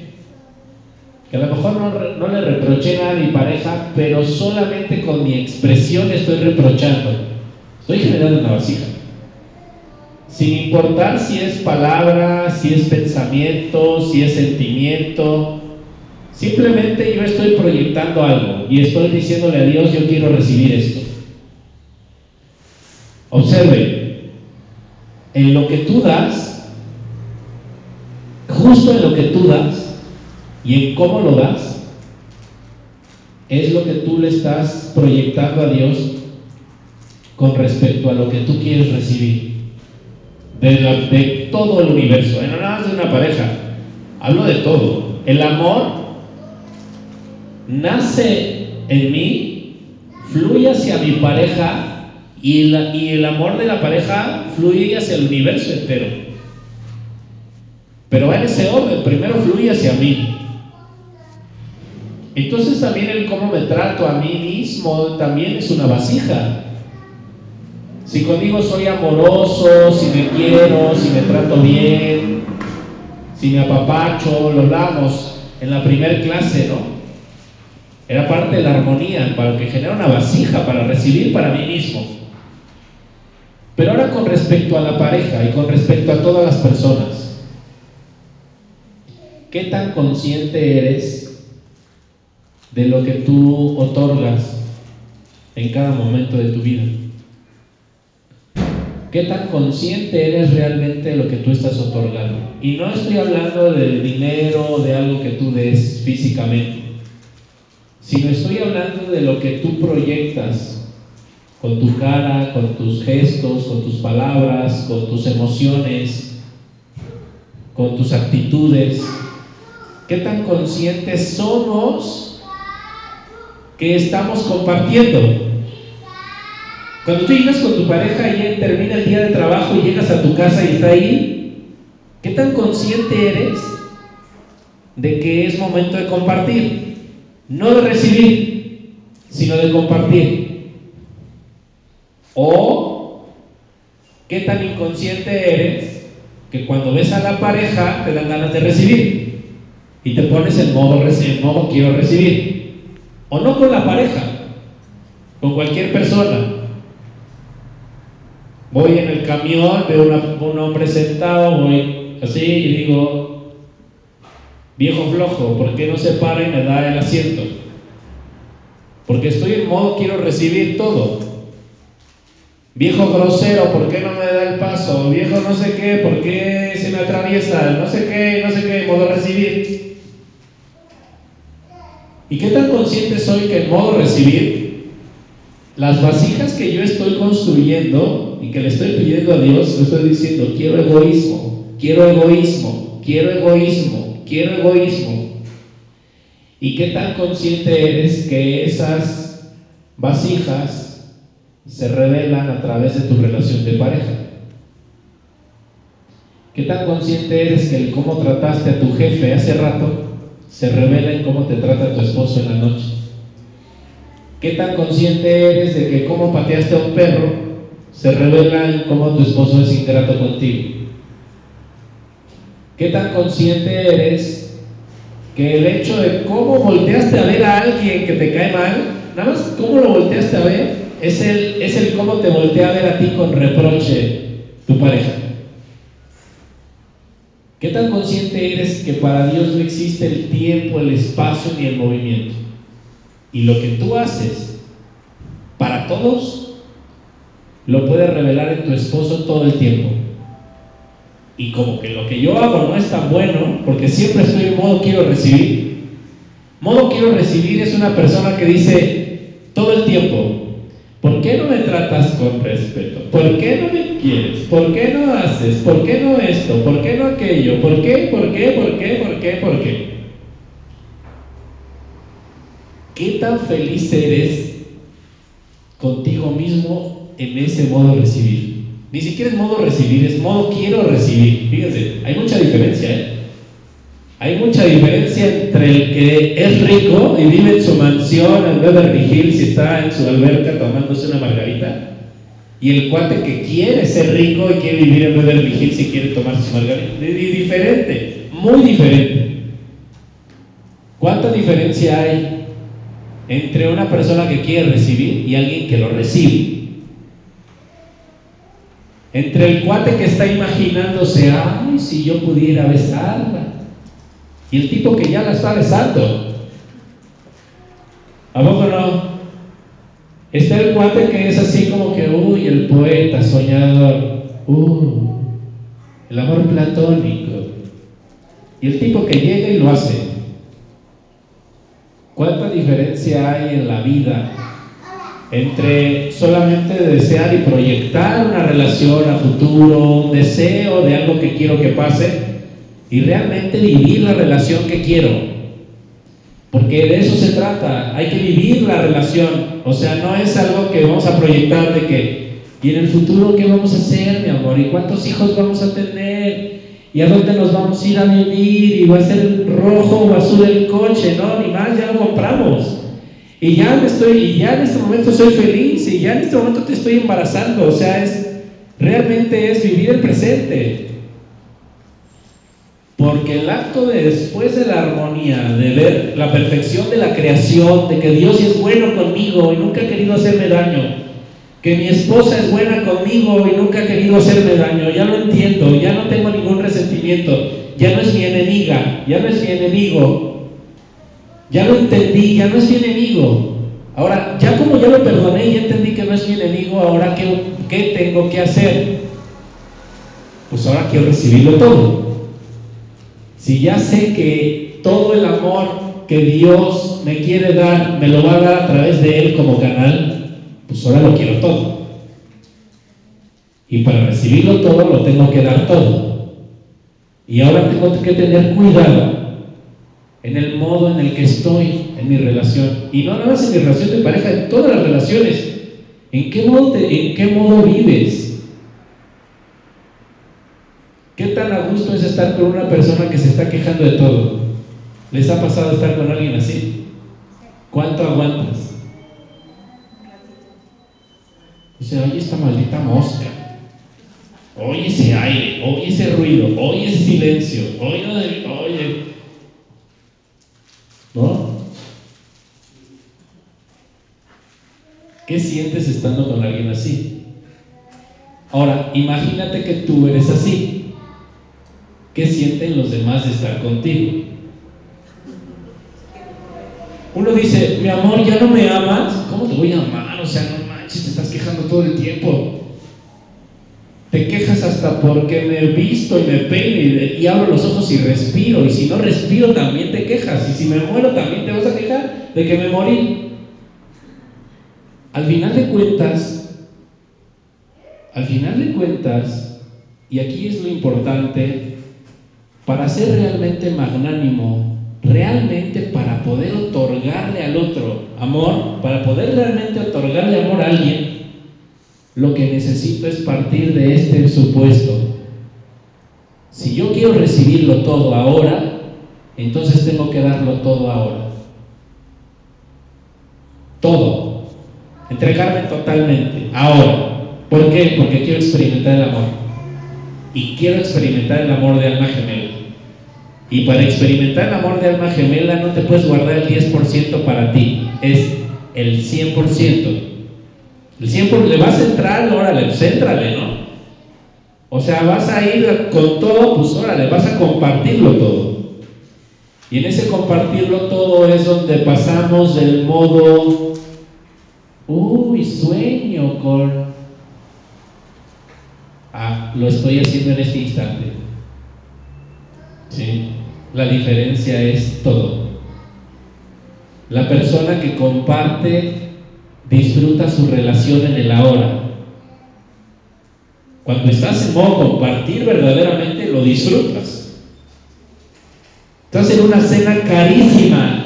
que a lo mejor no, no, le reproché nada a mi pareja, pero solamente con mi expresión estoy reprochando. Estoy generando una vasija sin importar si es palabra, si es pensamiento, si es sentimiento. Simplemente yo estoy proyectando algo y estoy diciéndole a Dios, yo quiero recibir esto. Observe, en lo que tú das, justo en lo que tú das y en cómo lo das, es lo que tú le estás proyectando a Dios con respecto a lo que tú quieres recibir de, todo el universo, no nada más de una pareja, hablo de todo. El amor nace en mí, fluye hacia mi pareja y, y el amor de la pareja fluye hacia el universo entero. Pero va en ese orden, primero fluye hacia mí. Entonces también el cómo me trato a mí mismo también es una vasija. Si conmigo soy amoroso, si me quiero, si me trato bien, si me apapacho, lo hablamos en la primer clase, ¿no? Era parte de la armonía, para que genera una vasija para recibir para mí mismo. Pero ahora con respecto a la pareja y con respecto a todas las personas, ¿qué tan consciente eres de lo que tú otorgas en cada momento de tu vida? ¿Qué tan consciente eres realmente de lo que tú estás otorgando? Y no estoy hablando de dinero, de algo que tú des físicamente, sino estoy hablando de lo que tú proyectas con tu cara, con tus gestos, con tus palabras, con tus emociones, con tus actitudes. ¿Qué tan conscientes somos que estamos compartiendo? Cuando tú llegas con tu pareja y termina el día de trabajo y llegas a tu casa y está ahí, ¿qué tan consciente eres de que es momento de compartir? No de recibir, sino de compartir. O qué tan inconsciente eres que cuando ves a la pareja te dan ganas de recibir y te pones en modo, en modo quiero recibir. O no con la pareja, con cualquier persona. Voy en el camión, veo un hombre sentado, voy así y digo, viejo flojo, ¿por qué no se para y me da el asiento? Porque estoy en modo quiero recibir todo. Viejo grosero, ¿por qué no me da el paso? Viejo no sé qué, ¿por qué se me atraviesa? No sé qué, no sé qué, modo recibir. ¿Y qué tan consciente soy que en modo recibir las vasijas que yo estoy construyendo y que le estoy pidiendo a Dios, le estoy diciendo, quiero egoísmo, quiero egoísmo, quiero egoísmo, quiero egoísmo. ¿Y qué tan consciente eres que esas vasijas se revelan a través de tu relación de pareja? ¿Qué tan consciente eres que el cómo trataste a tu jefe hace rato se revela en cómo te trata tu esposo en la noche? ¿Qué tan consciente eres de que cómo pateaste a un perro se revela en cómo tu esposo es ingrato contigo? ¿Qué tan consciente eres que el hecho de cómo volteaste a ver a alguien que te cae mal, nada más cómo lo volteaste a ver, es el, es el cómo te voltea a ver a ti con reproche tu pareja? ¿Qué tan consciente eres que para Dios no existe el tiempo, el espacio ni el movimiento? Y lo que tú haces para todos, lo puedes revelar en tu esposo todo el tiempo. Y como que lo que yo hago no es tan bueno, porque siempre estoy en modo quiero recibir. Modo quiero recibir es una persona que dice todo el tiempo, ¿por qué no me tratas con respeto? ¿Por qué no me quieres? ¿Por qué no haces? ¿Por qué no esto? ¿Por qué no aquello? ¿Por qué? ¿Por qué? ¿Por qué? ¿Por qué? ¿Por qué? ¿Qué tan feliz eres contigo mismo en ese modo recibir? Ni siquiera es modo recibir, es modo quiero recibir. Fíjense, hay mucha diferencia, ¿eh? Hay mucha diferencia entre el que es rico y vive en su mansión en Beverly Hills y está en su alberca tomándose una margarita y el cuate que quiere ser rico y quiere vivir en Beverly Hills y quiere tomarse su margarita. Diferente, muy diferente. ¿Cuánta diferencia hay entre una persona que quiere recibir y alguien que lo recibe. Entre el cuate que está imaginándose, ay, si yo pudiera besarla, y el tipo que ya la está besando. ¿A poco no? Está el cuate que es así como que, uy, el poeta soñador, uh, el amor platónico. Y el tipo que llega y lo hace. ¿Cuánta diferencia hay en la vida entre solamente desear y proyectar una relación a futuro, un deseo de algo que quiero que pase y realmente vivir la relación que quiero? Porque de eso se trata, hay que vivir la relación, o sea, no es algo que vamos a proyectar de que, ¿y en el futuro qué vamos a hacer, mi amor? ¿Y cuántos hijos vamos a tener? ¿Y a dónde nos vamos a ir a vivir? ¿Y va a ser rojo o azul el coche? No, ni más, ya lo compramos. Y ya me estoy, y ya en este momento soy feliz, y ya en este momento te estoy embarazando, o sea, es, realmente es vivir el presente. Porque el acto de después de la armonía, de ver la perfección de la creación, de que Dios es bueno conmigo y nunca ha querido hacerme daño, que mi esposa es buena conmigo y nunca ha querido hacerme daño, ya lo entiendo, ya no tengo ningún resentimiento, ya no es mi enemiga, ya no es mi enemigo, ya lo entendí, ya no es mi enemigo. Ahora, ya como ya lo perdoné, ya entendí que no es mi enemigo, ahora ¿qué, qué tengo que hacer? Pues ahora quiero recibirlo todo. Si ya sé que todo el amor que Dios me quiere dar, me lo va a dar a través de Él como canal, pues ahora lo quiero todo. Y para recibirlo todo, lo tengo que dar todo. Y ahora tengo que tener cuidado en el modo en el que estoy en mi relación. Y no nada más en mi relación de pareja, en todas las relaciones. ¿En qué modo, en qué modo vives? ¿Qué tan a gusto es estar con una persona que se está quejando de todo? ¿Les ha pasado estar con alguien así? ¿Cuánto aguantas? Sea, oye esta maldita mosca, oye ese aire, oye ese ruido, oye ese silencio, oye, oye. ¿No? ¿Qué sientes estando con alguien así? Ahora, imagínate que tú eres así. ¿Qué sienten los demás de estar contigo? Uno dice, mi amor, ¿ya no me amas? ¿Cómo te voy a amar? O sea, no manches, te estás quejando todo el tiempo. Te quejas hasta porque me visto y me peino y, abro los ojos y respiro. Y si no respiro, también te quejas. Y si me muero, también te vas a quejar de que me morí. Al final de cuentas, al final de cuentas, y aquí es lo importante, para ser realmente magnánimo, realmente para poder otorgarle al otro amor, para poder realmente otorgarle amor a alguien, lo que necesito es partir de este supuesto. Si yo quiero recibirlo todo ahora, entonces tengo que darlo todo ahora. Todo. Entregarme totalmente, ahora. ¿Por qué? Porque quiero experimentar el amor. Y quiero experimentar el amor de alma gemela. Y para experimentar el amor de alma gemela no te puedes guardar el 10% para ti, es el 100%. El 100%, le vas a entrar, órale, pues éntrale, ¿no? O sea, vas a ir con todo, pues órale, vas a compartirlo todo. Y en ese compartirlo todo es donde pasamos del modo, uy, sueño con, ah, lo estoy haciendo en este instante. ¿Sí? La diferencia es todo. La persona que comparte disfruta su relación en el ahora. Cuando estás en modo compartir, verdaderamente lo disfrutas. Estás en una cena carísima.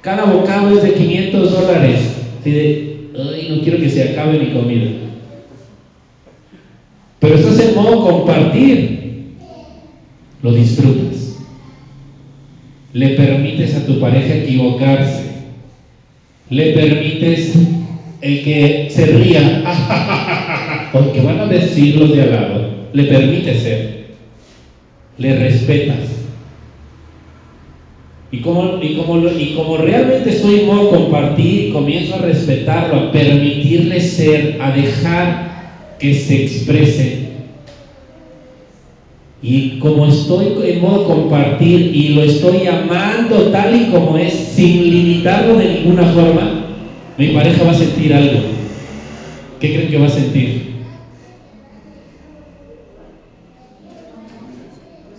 Cada bocado es de 500 dólares. ay, no quiero que se acabe mi comida. Pero estás en modo compartir. Lo disfrutas le permites a tu pareja equivocarse, le permites el que se ría, porque van a decir los de al lado, le permites ser, le respetas. Y como, y, como, y como realmente en modo compartir, comienzo a respetarlo, a permitirle ser, a dejar que se exprese, y como estoy en modo compartir y lo estoy amando tal y como es, sin limitarlo de ninguna forma, mi pareja va a sentir algo. ¿Qué creen que va a sentir?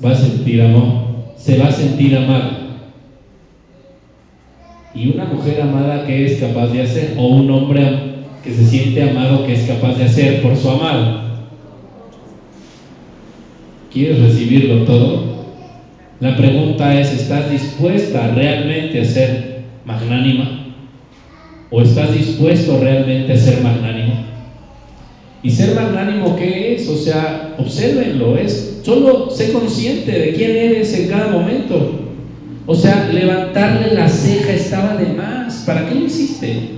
Va a sentir amor, se va a sentir amada. y una mujer amada que es capaz de hacer, o un hombre que se siente amado que es capaz de hacer por su amado. ¿Quieres recibirlo todo? La pregunta es, ¿estás dispuesta realmente a ser magnánima? ¿O estás dispuesto realmente a ser magnánimo? ¿Y ser magnánimo qué es? O sea, obsérvenlo, es solo sé consciente de quién eres en cada momento. O sea, levantarle la ceja estaba de más. ¿Para qué lo hiciste?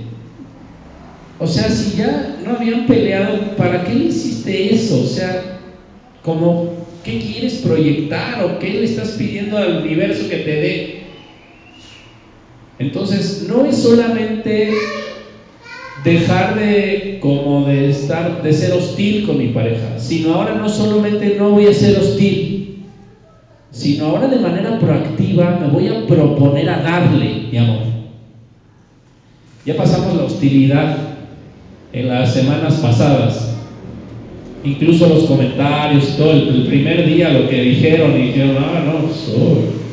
O sea, si ya no habían peleado, ¿para qué le hiciste eso? O sea, como, ¿qué quieres proyectar o qué le estás pidiendo al universo que te dé? Entonces, no es solamente dejar de como de estar de ser hostil con mi pareja, sino ahora no solamente no voy a ser hostil, sino ahora de manera proactiva me voy a proponer a darle mi amor. Ya pasamos la hostilidad en las semanas pasadas. Incluso los comentarios, todo el, primer día lo que dijeron, y dijeron, ah, no, no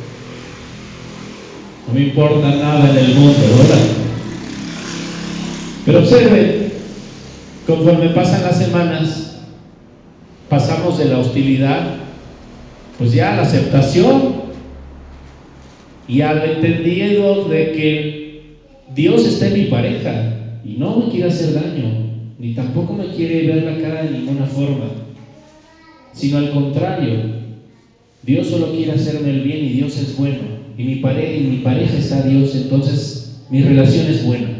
me importa nada en el mundo, ¿verdad? Pero observen, conforme pasan las semanas, pasamos de la hostilidad, pues ya a la aceptación y al entendido de que Dios está en mi pareja y no me quiere hacer daño, ni tampoco me quiere ver la cara de ninguna forma, sino al contrario, Dios solo quiere hacerme el bien y Dios es bueno. Y mi, pareja, mi pareja está Dios, entonces mi relación es buena.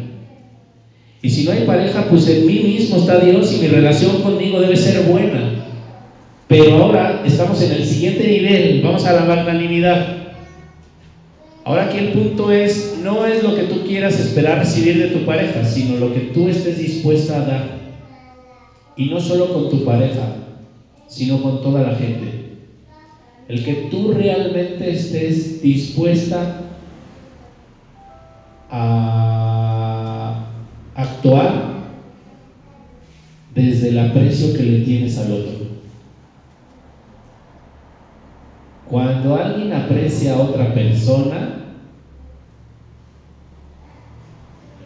Y si no hay pareja, pues en mí mismo está Dios y mi relación conmigo debe ser buena. Pero ahora estamos en el siguiente nivel, vamos a la magnanimidad. Ahora aquí el punto es, no es lo que tú quieras esperar recibir de tu pareja, sino lo que tú estés dispuesta a dar. Y no solo con tu pareja, sino con toda la gente. El que tú realmente estés dispuesta a actuar desde el aprecio que le tienes al otro. Cuando alguien aprecia a otra persona,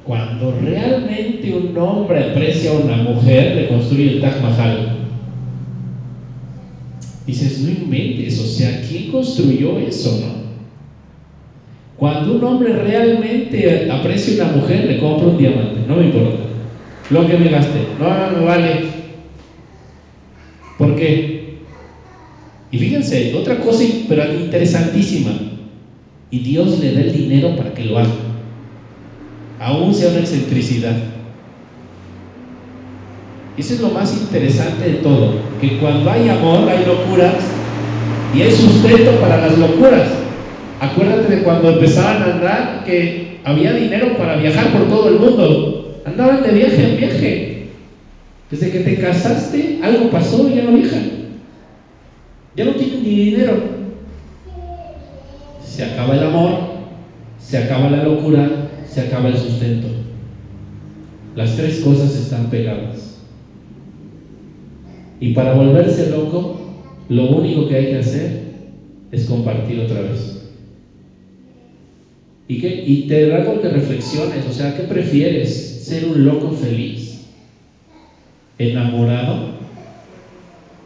cuando realmente un hombre aprecia a una mujer, le construye el Taj Mahal. Dices, no inventes, o sea, ¿quién construyó eso, no? Cuando un hombre realmente aprecia a una mujer, le compra un diamante, no me importa. Lo que me gaste, no me vale. ¿Por qué? Y fíjense, otra cosa pero interesantísima. Y Dios le da el dinero para que lo haga. Aún sea una excentricidad. Eso es lo más interesante de todo, que cuando hay amor hay locuras y hay sustento para las locuras. Acuérdate de cuando empezaban a andar que había dinero para viajar por todo el mundo. Andaban de viaje en viaje. Desde que te casaste, algo pasó y ya no viajan. Ya no tienen ni dinero. Se acaba el amor, se acaba la locura, se acaba el sustento. Las tres cosas están pegadas. Y para volverse loco, lo único que hay que hacer es compartir otra vez. ¿Y, qué? y te da algo que reflexiones, o sea, ¿qué prefieres? ¿Ser un loco feliz? ¿Enamorado?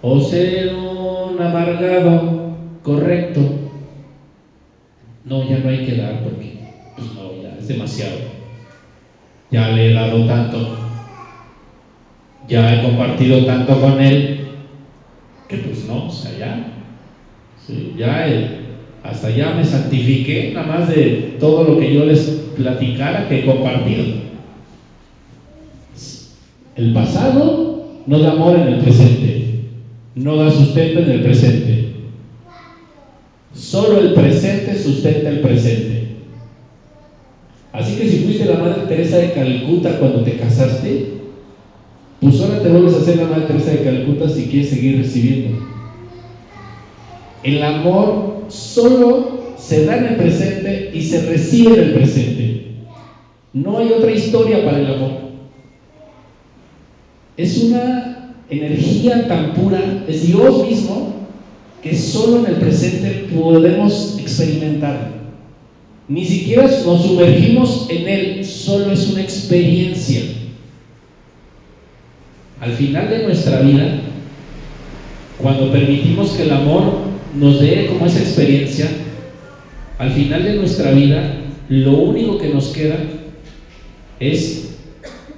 ¿O ser un amargado correcto? No, ya no hay que dar porque, pues no, ya es demasiado. Ya le he dado tanto ya he compartido tanto con él que pues no, o sea, ya, ya hasta ya me santifiqué nada más de todo lo que yo les platicara que he compartido. El pasado no da amor en el presente, no da sustento en el presente. Solo el presente sustenta el presente. Así que si fuiste la Madre Teresa de Calcuta cuando te casaste, pues ahora te vuelves a hacer la Madre Teresa de Calcuta si quieres seguir recibiendo. El amor solo se da en el presente y se recibe en el presente. No hay otra historia para el amor. Es una energía tan pura, es Dios mismo, que solo en el presente podemos experimentar. Ni siquiera nos sumergimos en él, solo es una experiencia. Al final de nuestra vida, cuando permitimos que el amor nos dé como esa experiencia, al final de nuestra vida, lo único que nos queda es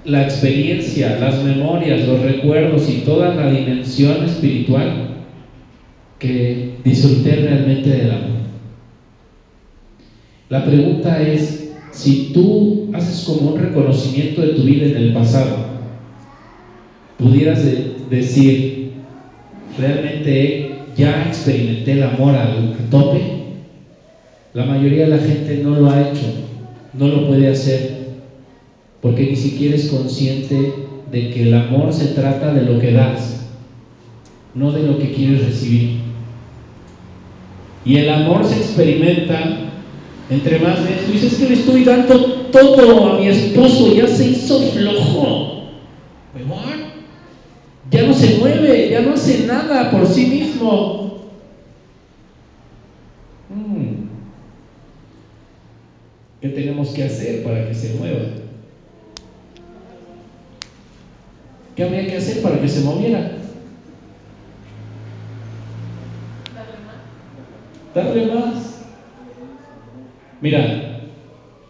la experiencia, las memorias, los recuerdos y toda la dimensión espiritual que disfruté realmente del amor. La pregunta es, si tú haces como un reconocimiento de tu vida en el pasado, pudieras decir, realmente ya experimenté el amor al, tope, la mayoría de la gente no lo ha hecho, no lo puede hacer, porque ni siquiera es consciente de que el amor se trata de lo que das, no de lo que quieres recibir. Y el amor se experimenta entre más de eso. Dices que le estoy dando todo a mi esposo, ya se hizo flojo. Ya no se mueve, ya no hace nada por sí mismo. Mm. ¿Qué tenemos que hacer para que se mueva? ¿Qué habría que hacer para que se moviera? Darle más. Mira,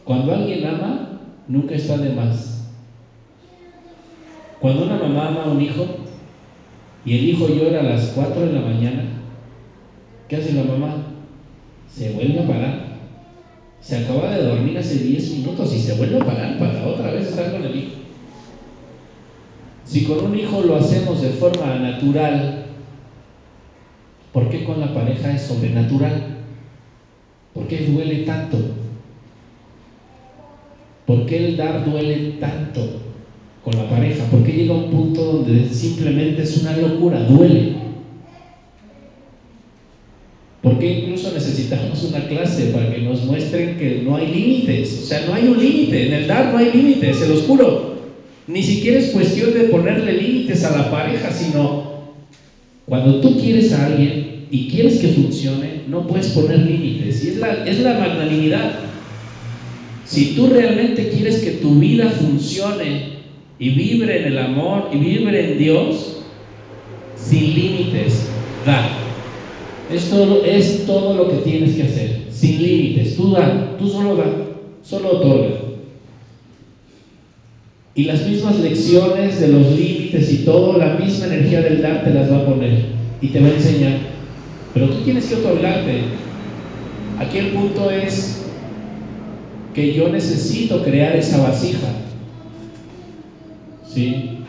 cuando alguien ama, nunca está de más. Cuando una mamá ama a un hijo y el hijo llora a las 4 de la mañana, ¿qué hace la mamá? Se vuelve a parar. Se acaba de dormir hace 10 minutos y se vuelve a parar para otra vez estar con el hijo. Si con un hijo lo hacemos de forma natural, ¿por qué con la pareja es sobrenatural? ¿Por qué duele tanto? ¿Por qué el dar duele tanto con la pareja? ¿Por qué llega un punto donde simplemente es una locura, duele? ¿Por qué incluso necesitamos una clase para que nos muestren que no hay límites? O sea, no hay un límite, en el dar no hay límites, se los juro. Ni siquiera es cuestión de ponerle límites a la pareja, sino cuando tú quieres a alguien, y quieres que funcione, no puedes poner límites. Y es la, es la magnanimidad. Si tú realmente quieres que tu vida funcione y vibre en el amor y vibre en Dios, sin límites, da. Es todo, es todo lo que tienes que hacer, sin límites. Tú da, tú solo da, solo otorga. Y las mismas lecciones de los límites y todo, la misma energía del dar te las va a poner y te va a enseñar pero tú tienes que otorgarte. Aquí el punto es que yo necesito crear esa vasija. ¿Sí?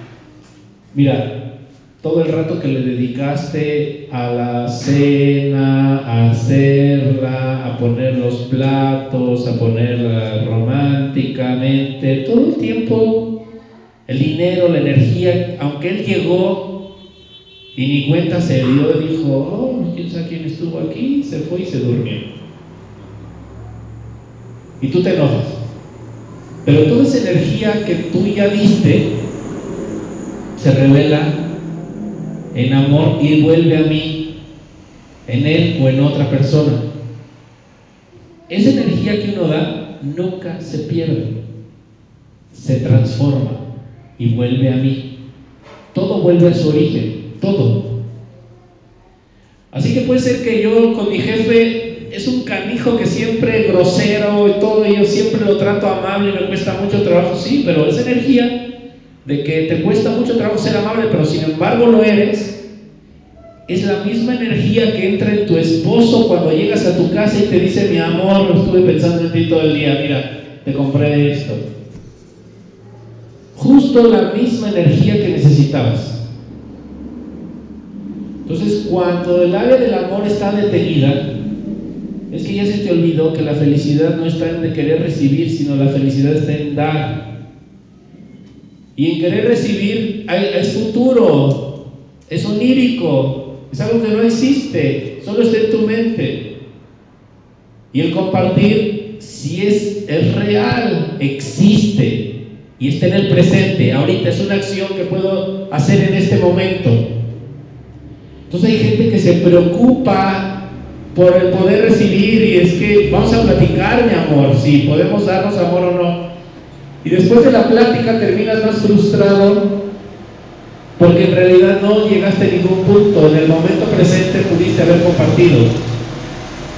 Mira, todo el rato que le dedicaste a la cena, a hacerla, a poner los platos, a ponerla románticamente, todo el tiempo, el dinero, la energía, aunque él llegó y ni cuenta se dio dijo, oh, quién sabe quién estuvo aquí, se fue y se durmió. Y tú te enojas. Pero toda esa energía que tú ya diste se revela en amor y vuelve a mí, en él o en otra persona. Esa energía que uno da nunca se pierde, se transforma y vuelve a mí. Todo vuelve a su origen todo. Así que puede ser que yo con mi jefe es un canijo que siempre grosero y todo, y yo siempre lo trato amable me cuesta mucho trabajo, sí, pero esa energía de que te cuesta mucho trabajo ser amable, pero sin embargo lo eres, es la misma energía que entra en tu esposo cuando llegas a tu casa y te dice, mi amor, estuve pensando en ti todo el día, mira, te compré esto. Justo la misma energía que necesitabas. Entonces, cuando el área del amor está detenida, es que ya se te olvidó que la felicidad no está en querer recibir, sino la felicidad está en dar. Y en querer recibir es futuro, es onírico, es algo que no existe, solo está en tu mente. Y el compartir, si es, es real, existe y está en el presente. Ahorita es una acción que puedo hacer en este momento. Entonces hay gente que se preocupa por el poder recibir y es que vamos a platicar, mi amor, si podemos darnos amor o no. Y después de la plática terminas más frustrado porque en realidad no llegaste a ningún punto. En el momento presente pudiste haber compartido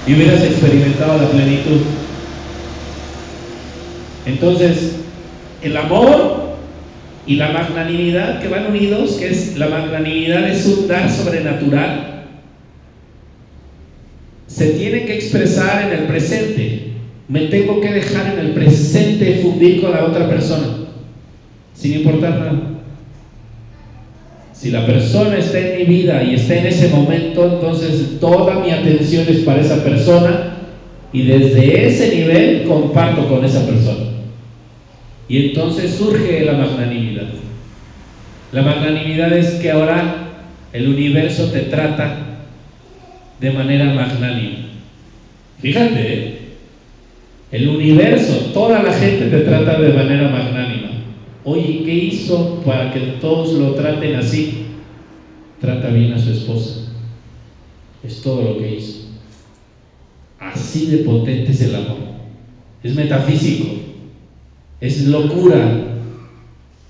y hubieras experimentado la plenitud. Entonces, el amor y la magnanimidad que van unidos, que es la magnanimidad es un dar sobrenatural, se tiene que expresar en el presente. Me tengo que dejar en el presente fundir con la otra persona, sin importar nada. Si la persona está en mi vida y está en ese momento, entonces toda mi atención es para esa persona y desde ese nivel comparto con esa persona. Y entonces surge la magnanimidad. La magnanimidad es que ahora el universo te trata de manera magnánima. Fíjate, ¿eh? El universo, toda la gente te trata de manera magnánima. Oye, ¿qué hizo para que todos lo traten así? Trata bien a su esposa. Es todo lo que hizo. Así de potente es el amor. Es metafísico. Es locura.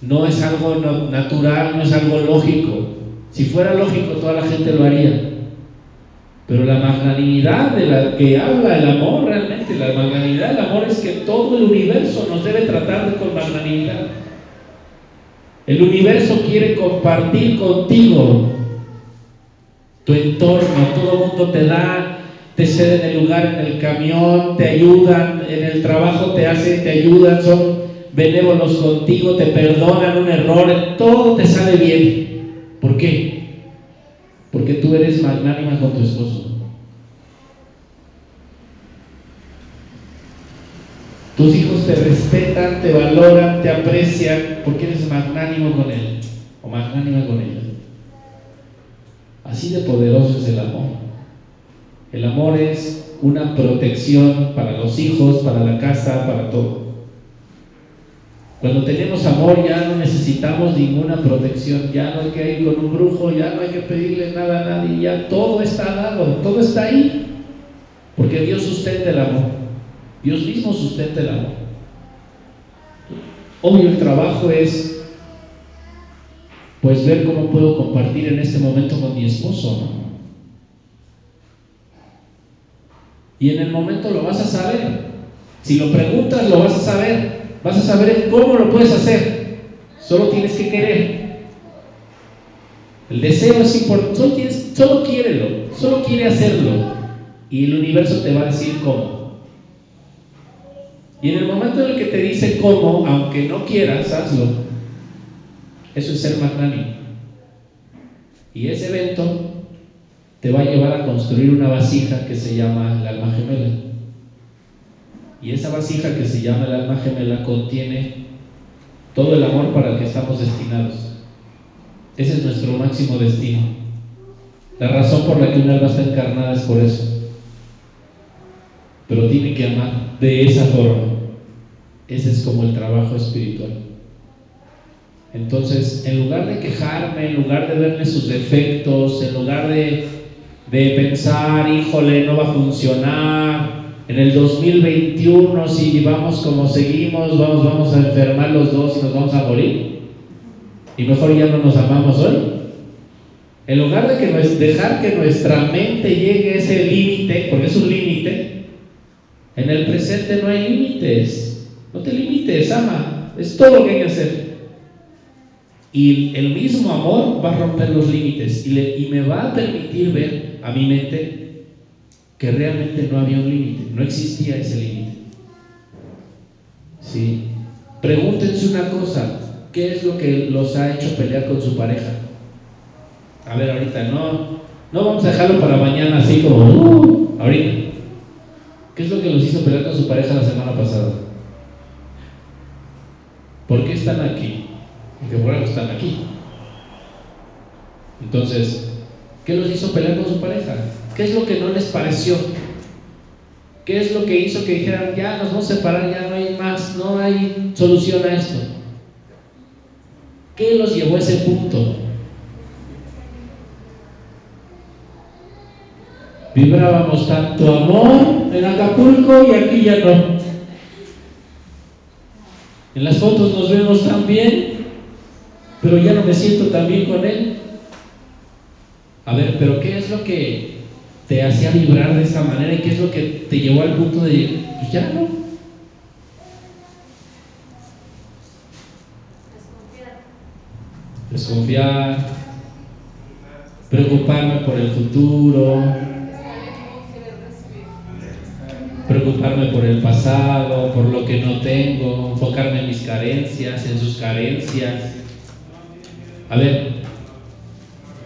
No es algo natural, no es algo lógico. Si fuera lógico, toda la gente lo haría. Pero la magnanimidad de la que habla el amor realmente, la magnanimidad del amor es que todo el universo nos debe tratar con magnanimidad. El universo quiere compartir contigo tu entorno, todo el mundo te da, te ceden el lugar en el camión, te ayudan, en el trabajo te hacen, te ayudan, son benévolos contigo, te perdonan un error, todo te sale bien. ¿Por qué? Porque tú eres magnánima con tu esposo. Tus hijos te respetan, te valoran, te aprecian, porque eres magnánimo con él o magnánima con ella. Así de poderoso es el amor. El amor es una protección para los hijos, para la casa, para todo. Cuando tenemos amor ya no necesitamos ninguna protección, ya no hay que ir con un brujo, ya no hay que pedirle nada a nadie, ya todo está dado, todo está ahí, porque Dios sustenta el amor, Dios mismo sustenta el amor. Obvio el trabajo es pues ver cómo puedo compartir en este momento con mi esposo, ¿no? Y en el momento lo vas a saber. Si lo preguntas, lo vas a saber. Vas a saber cómo lo puedes hacer. Solo tienes que querer. El deseo es importante. Solo, tienes, solo Solo quiere hacerlo. Y el universo te va a decir cómo. Y en el momento en el que te dice cómo, aunque no quieras, hazlo. Eso es ser magnánimo. Y ese evento te va a llevar a construir una vasija que se llama el alma gemela. Y esa vasija que se llama el alma gemela contiene todo el amor para el que estamos destinados. Ese es nuestro máximo destino. La razón por la que un alma está encarnada es por eso. Pero tiene que amar de esa forma. Ese es como el trabajo espiritual. Entonces, en lugar de quejarme, en lugar de verle sus defectos, en lugar de, de pensar, híjole, no va a funcionar, en el 2021, si vamos como seguimos, vamos, vamos a enfermar los dos y nos vamos a morir. Y mejor ya no nos amamos hoy. En lugar de que dejar que nuestra mente llegue a ese límite, porque es un límite, en el presente no hay límites. No te limites, ama. Es todo lo que hay que hacer. Y el mismo amor va a romper los límites y, y me va a permitir ver a mi mente que realmente no había un límite, no existía ese límite. ¿Sí? Pregúntense una cosa, ¿qué es lo que los ha hecho pelear con su pareja? A ver, ahorita, no, no vamos a dejarlo para mañana así como, uh, ahorita. ¿Qué es lo que los hizo pelear con su pareja la semana pasada? ¿Por qué están aquí? Porque por algo están aquí. Entonces, ¿qué los hizo pelear con su pareja? ¿Qué es lo que no les pareció? ¿Qué es lo que hizo que dijeran, ya nos vamos a separar, ya no hay más, no hay solución a esto? ¿Qué los llevó a ese punto? Vibrábamos tanto amor en Acapulco y aquí ya no. En las fotos nos vemos tan bien, pero ya no me siento tan bien con él. A ver, pero ¿qué es lo que te hacía vibrar de esa manera y qué es lo que te llevó al punto de, pues ya no? Desconfiar. Desconfiar. Preocuparme por el futuro. Preocuparme por el pasado, por lo que no tengo, enfocarme en mis carencias, en sus carencias. A ver,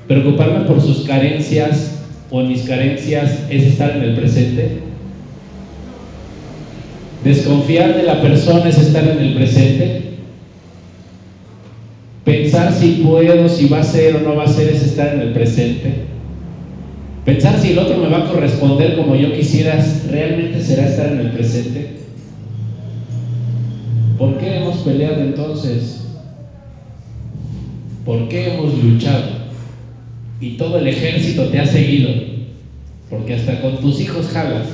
preocuparme por sus carencias o mis carencias es estar en el presente. Desconfiar de la persona es estar en el presente. Pensar si puedo, si va a ser o no va a ser es estar en el presente. Pensar si el otro me va a corresponder como yo quisiera, realmente será estar en el presente. ¿Por qué hemos peleado entonces? ¿Por qué hemos luchado? Y todo el ejército te ha seguido. Porque hasta con tus hijos jalas.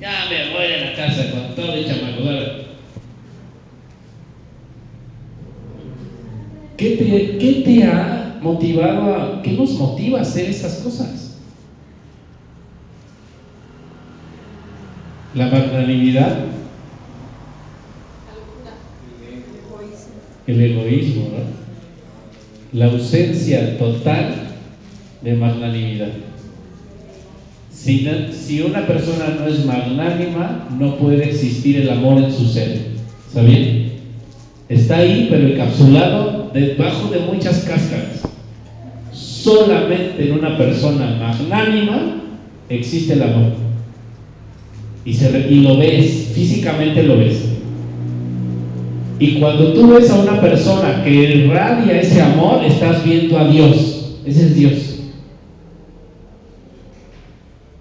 Ya me voy de la casa con todo y chamacudora. ¿Qué te, ¿Qué te ha motivado a, qué nos motiva a hacer esas cosas? La magnanimidad. El egoísmo, ¿no? la ausencia total de magnanimidad. Si, una persona no es magnánima, no puede existir el amor en su ser. ¿Está bien? Está ahí, pero encapsulado debajo de muchas cáscaras. Solamente en una persona magnánima existe el amor. Y lo ves, físicamente lo ves. Y cuando tú ves a una persona que irradia ese amor, estás viendo a Dios. Ese es Dios.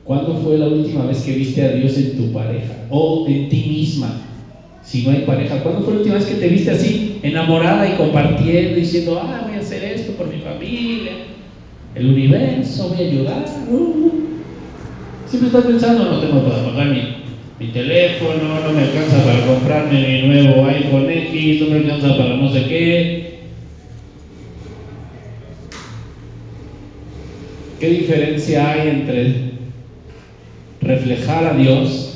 ¿Cuándo fue la última vez que viste a Dios en tu pareja? O en ti misma, si no hay pareja. ¿Cuándo fue la última vez que te viste así, enamorada y compartiendo, diciendo, ah, voy a hacer esto por mi familia, el universo, voy a ayudar? Uh, siempre estás pensando, no tengo para pagar mi mi teléfono, no me alcanza para comprarme mi nuevo iPhone X, no me alcanza para no sé qué. ¿Qué diferencia hay entre reflejar a Dios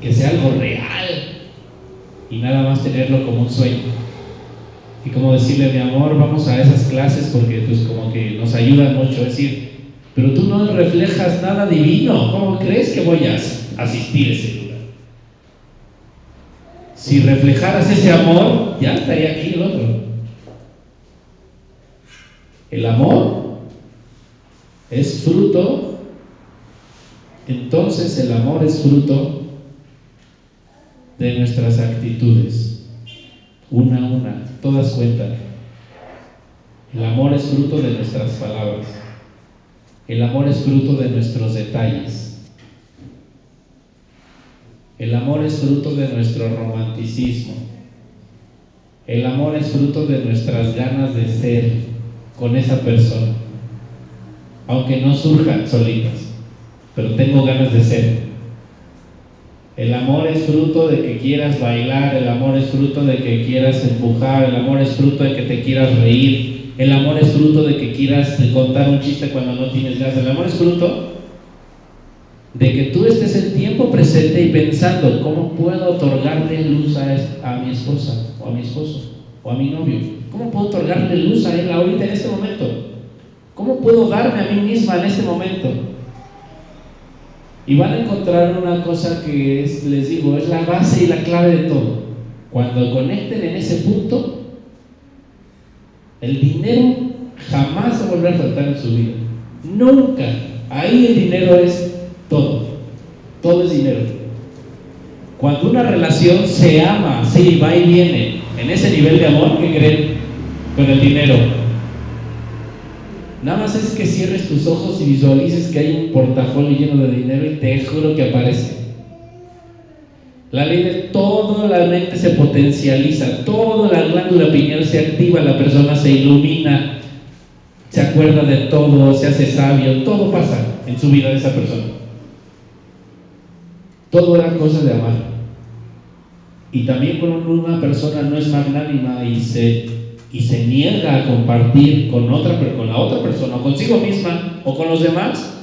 que sea algo real y nada más tenerlo como un sueño? Y como decirle, mi amor, vamos a esas clases porque pues como que nos ayudan mucho. Es decir, pero tú no reflejas nada divino. ¿Cómo crees que voy a asistir a ese lugar? Si reflejaras ese amor, ya estaría aquí el otro. El amor es fruto, entonces el amor es fruto de nuestras actitudes. Una a una, todas cuentan. El amor es fruto de nuestras palabras. El amor es fruto de nuestros detalles. El amor es fruto de nuestro romanticismo. El amor es fruto de nuestras ganas de ser con esa persona. Aunque no surjan solitas, pero tengo ganas de ser. El amor es fruto de que quieras bailar, el amor es fruto de que quieras empujar, el amor es fruto de que te quieras reír, el amor es fruto de que quieras contar un chiste cuando no tienes ganas. El amor es fruto de que tú estés en tiempo presente y pensando cómo puedo otorgarle luz a, a mi esposa o a mi esposo o a mi novio. ¿Cómo puedo otorgarle luz a él ahorita en este momento? ¿Cómo puedo darme a mí misma en este momento? Y van a encontrar una cosa que es, les digo, es la base y la clave de todo. Cuando conecten en ese punto, el dinero jamás a volver a faltar en su vida. Nunca. Ahí el dinero es todo. Todo es dinero. Cuando una relación se ama, sí, va y viene, en ese nivel de amor, ¿qué creen? Con el dinero. Nada más es que cierres tus ojos y visualices que hay un portafolio lleno de dinero y te juro que aparece. La ley de todo la mente se potencializa, toda la glándula pineal se activa, la persona se ilumina, se acuerda de todo, se hace sabio, todo pasa en su vida de esa persona. Todo era cosa de amar. Y también cuando una persona no es magnánima y se, y se niega a compartir con, otra, con la otra persona, o consigo misma, o con los demás,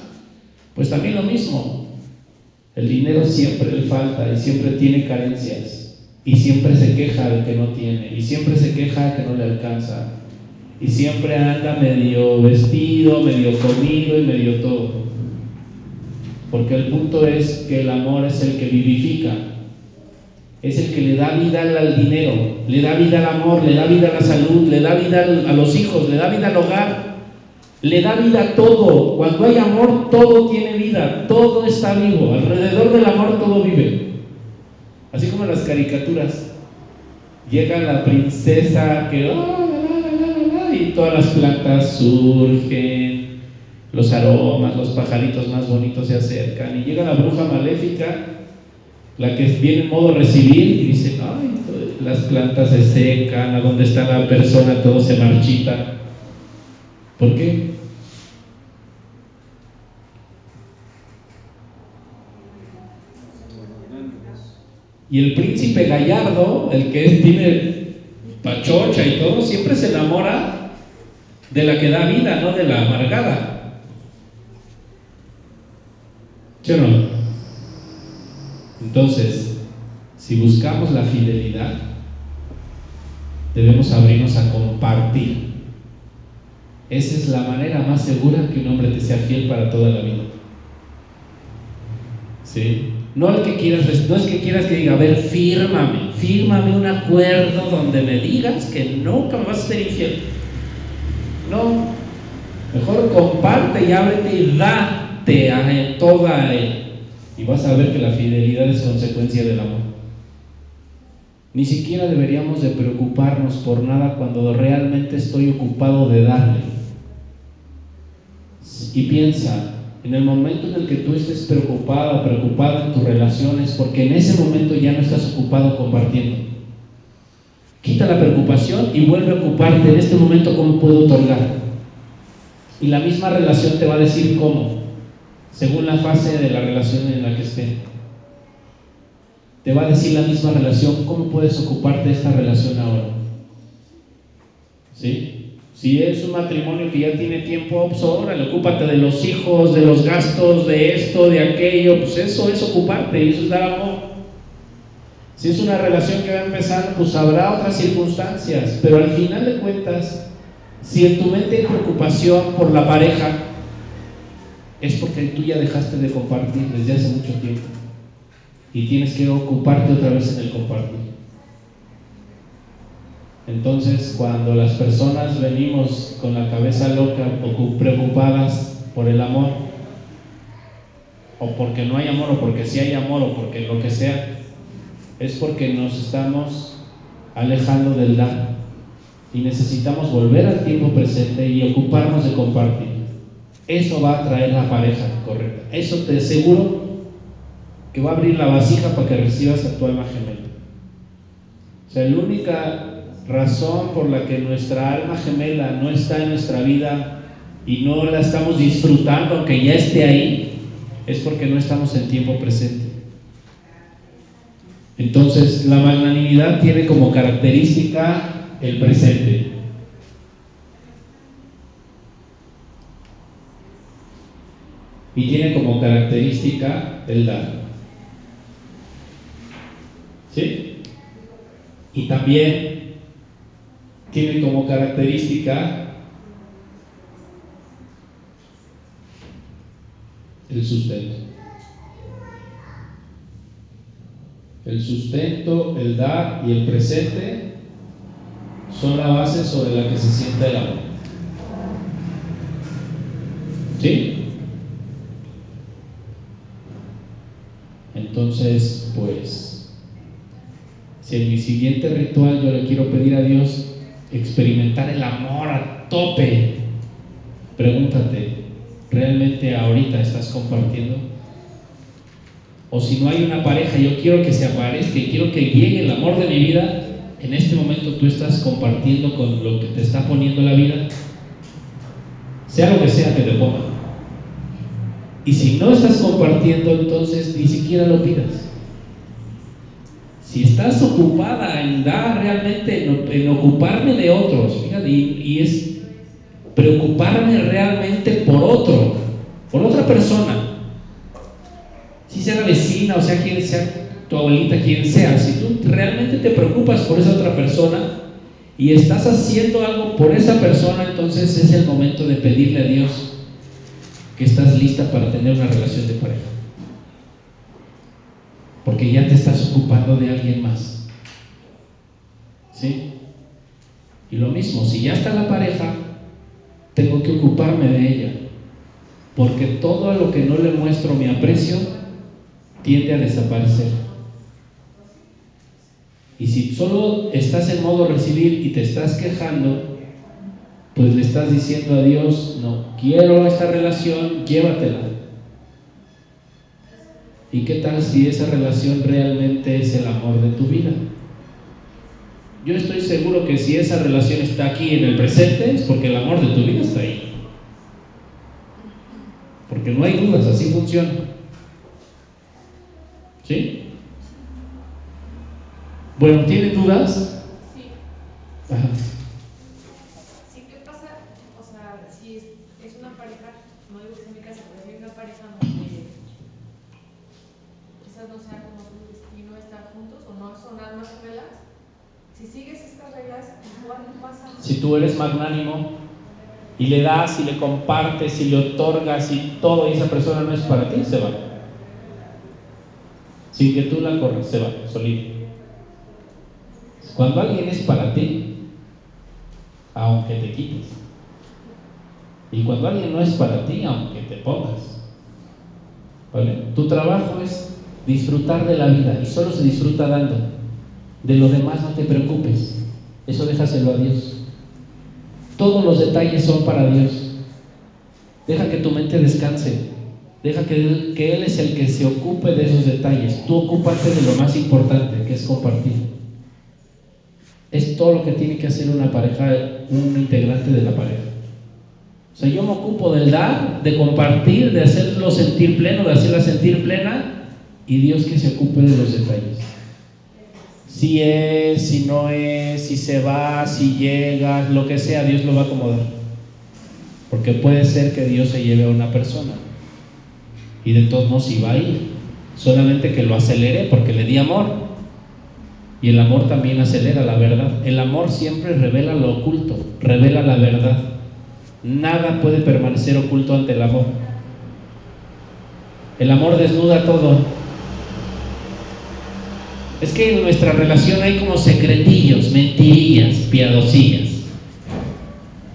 pues también lo mismo. El dinero siempre le falta y siempre tiene carencias. Y siempre se queja de que no tiene. Y siempre se queja de que no le alcanza. Y siempre anda medio vestido, medio comido y medio todo. Porque el punto es que el amor es el que vivifica. Es el que le da vida al dinero, le da vida al amor, le da vida a la salud, le da vida a los hijos, le da vida al hogar, le da vida a todo. Cuando hay amor, todo tiene vida, todo está vivo. Alrededor del amor todo vive. Así como en las caricaturas. Llega la princesa que, oh, y todas las plantas surgen, los aromas, los pajaritos más bonitos se acercan, y llega la bruja maléfica, la que viene en modo recibir, y dice, ay, las plantas se secan, a donde está la persona todo se marchita. ¿Por qué? Y el príncipe gallardo, el que tiene pachocha y todo, siempre se enamora de la que da vida, no de la amargada. ¿Sí no? Entonces, si buscamos la fidelidad, debemos abrirnos a compartir. Esa es la manera más segura que un hombre te sea fiel para toda la vida. ¿Sí? No, que quieras, no es que quieras que diga, a ver, fírmame, fírmame un acuerdo donde me digas que nunca me vas a ser infiel. No, mejor comparte y ábrete y date a toda él. Y vas a ver que la fidelidad es consecuencia del amor. Ni siquiera deberíamos de preocuparnos por nada cuando realmente estoy ocupado de darle. Y piensa, en el momento en el que tú estés preocupado, preocupado en tus relaciones, porque en ese momento ya no estás ocupado compartiendo. Quita la preocupación y vuelve a ocuparte en este momento cómo puedo otorgar. Y la misma relación te va a decir cómo, según la fase de la relación en la que esté. Te va a decir la misma relación cómo puedes ocuparte de esta relación ahora. ¿Sí? Si es un matrimonio que ya tiene tiempo, pues órale, ocúpate de los hijos, de los gastos, de esto, de aquello, pues eso es ocuparte y eso es dar amor. Si es una relación que va empezando, pues habrá otras circunstancias, pero al final de cuentas, si en tu mente hay preocupación por la pareja, es porque tú ya dejaste de compartir desde hace mucho tiempo y tienes que ocuparte otra vez en el compartir. Entonces, cuando las personas venimos con la cabeza loca o preocupadas por el amor, o porque no hay amor, o porque sí hay amor, o porque lo que sea, es porque nos estamos alejando del dar. Y necesitamos volver al tiempo presente y ocuparnos de compartir. Eso va a traer la pareja correcta. Eso te aseguro que va a abrir la vasija para que recibas a tu alma gemela. O sea, la única razón por la que nuestra alma gemela no está en nuestra vida y no la estamos disfrutando, aunque ya esté ahí, es porque no estamos en tiempo presente. Entonces, la magnanimidad tiene como característica el presente. Y tiene como característica el dar. ¿Sí? Y también tiene como característica el sustento. El sustento, el dar y el presente son la base sobre la que se sienta el amor. ¿Sí? Entonces, pues, si en mi siguiente ritual yo le quiero pedir a Dios experimentar el amor a tope. Pregúntate, ¿realmente ahorita estás compartiendo? O si no hay una pareja, yo quiero que se aparezca y quiero que llegue el amor de mi vida. En este momento tú estás compartiendo con lo que te está poniendo la vida. sea lo que sea que te pongan. Y si no estás compartiendo, entonces ni siquiera lo pidas. Si estás ocupada en dar realmente, en, ocuparme de otros, fíjate, y, es preocuparme realmente por otro, por otra persona, si sea la vecina o sea quien sea tu abuelita, quien sea, si tú realmente te preocupas por esa otra persona y estás haciendo algo por esa persona, entonces es el momento de pedirle a Dios estás lista para tener una relación de pareja. Porque ya te estás ocupando de alguien más. ¿Sí? Y lo mismo, si ya está la pareja, tengo que ocuparme de ella. Porque todo a lo que no le muestro mi aprecio tiende a desaparecer. Y si solo estás en modo recibir y te estás quejando, pues le estás diciendo a Dios, no, quiero esta relación, llévatela. ¿Y qué tal si esa relación realmente es el amor de tu vida? Yo estoy seguro que si esa relación está aquí en el presente es porque el amor de tu vida está ahí. Porque no hay dudas, así funciona. ¿Sí? Bueno, ¿tienen dudas? Sí. Ajá. Si sigues estas reglas, igual. Si tú eres magnánimo y le das y le compartes y le otorgas y todo y esa persona no es para ti, se va. Sin que tú la corras, se va, solito. Cuando alguien es para ti, aunque te quites. Y cuando alguien no es para ti, aunque te pongas. Tu trabajo es disfrutar de la vida y solo se disfruta dando. De lo demás no te preocupes. Eso déjaselo a Dios. Todos los detalles son para Dios. Deja que tu mente descanse. Deja que él, que él es el que se ocupe de esos detalles. Tú ocúpate de lo más importante, que es compartir. Es todo lo que tiene que hacer una pareja, un integrante de la pareja. O sea, yo me ocupo del dar, de compartir, de hacerlo sentir pleno, de hacerla sentir plena, y Dios que se ocupe de los detalles. Si es, si no es, si se va, si llega, lo que sea, Dios lo va a acomodar. Porque puede ser que Dios se lleve a una persona y de todos modos iba a ir. Solamente que lo acelere porque le di amor. Y el amor también acelera la verdad. El amor siempre revela lo oculto, revela la verdad. Nada puede permanecer oculto ante el amor. El amor desnuda todo. Es que en nuestra relación hay como secretillos, mentirillas, piadosillas.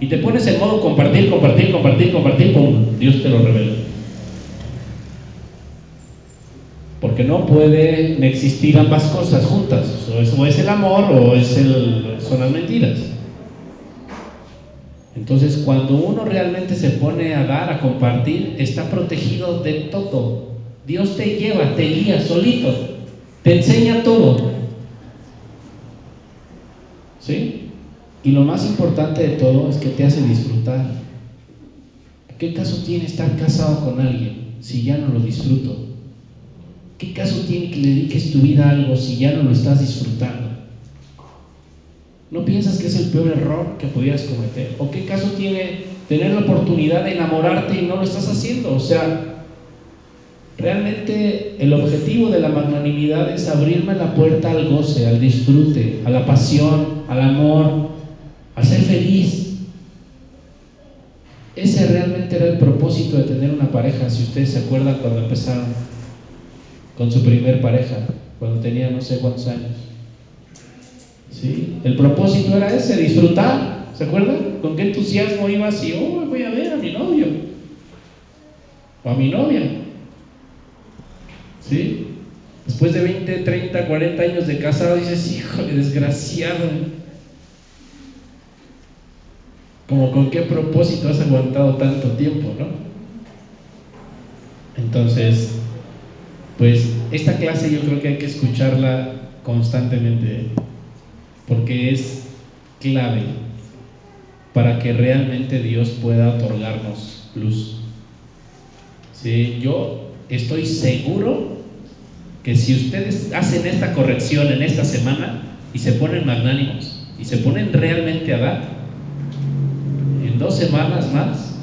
Y te pones en modo compartir, compartir, compartir, compartir, ¡pum! Dios te lo revela. Porque no pueden existir ambas cosas juntas. O es, el amor o es el, son las mentiras. Entonces, cuando uno realmente se pone a dar, a compartir, está protegido de todo. Dios te lleva, te guía solito, te enseña todo. ¿Sí? Y lo más importante de todo es que te hace disfrutar. ¿Qué caso tiene estar casado con alguien si ya no lo disfruto? ¿Qué caso tiene que le dediques tu vida a algo si ya no lo estás disfrutando? ¿No piensas que es el peor error que pudieras cometer? ¿O qué caso tiene tener la oportunidad de enamorarte y no lo estás haciendo? O sea, realmente el objetivo de la magnanimidad es abrirme la puerta al goce, al disfrute, a la pasión, al amor, a ser feliz. Ese realmente era el propósito de tener una pareja, si ustedes se acuerdan cuando empezaron con su primer pareja, cuando tenía no sé cuántos años. ¿Sí? El propósito era ese, disfrutar. ¿Se acuerdan? ¿Con qué entusiasmo ibas y, oh, voy a ver a mi novio? O a mi novia. ¿Sí? Después de 20, 30, 40 años de casado, dices, híjole, desgraciado. Como con qué propósito has aguantado tanto tiempo, ¿no? Entonces, pues esta clase yo creo que hay que escucharla constantemente porque es clave. para que realmente Dios pueda otorgarnos luz. ¿Sí? Yo estoy seguro que si ustedes hacen esta corrección en esta semana y se ponen magnánimos y se ponen realmente a dar, en dos semanas más,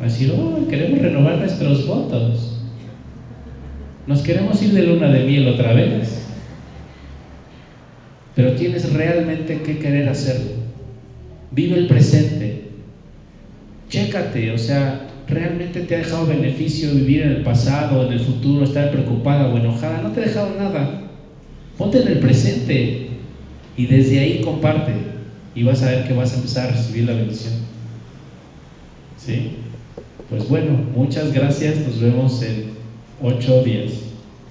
va a decir, oh, queremos renovar nuestros votos. Nos queremos ir de luna de miel otra vez. Pero tienes realmente que querer hacerlo. Vive el presente. Chécate, o sea, ¿realmente te ha dejado beneficio vivir en el pasado, en el futuro, estar preocupada o enojada? No te ha dejado nada. Ponte en el presente y desde ahí comparte y vas a ver que vas a empezar a recibir la bendición. ¿Sí? Pues bueno, muchas gracias. Nos vemos en ocho días.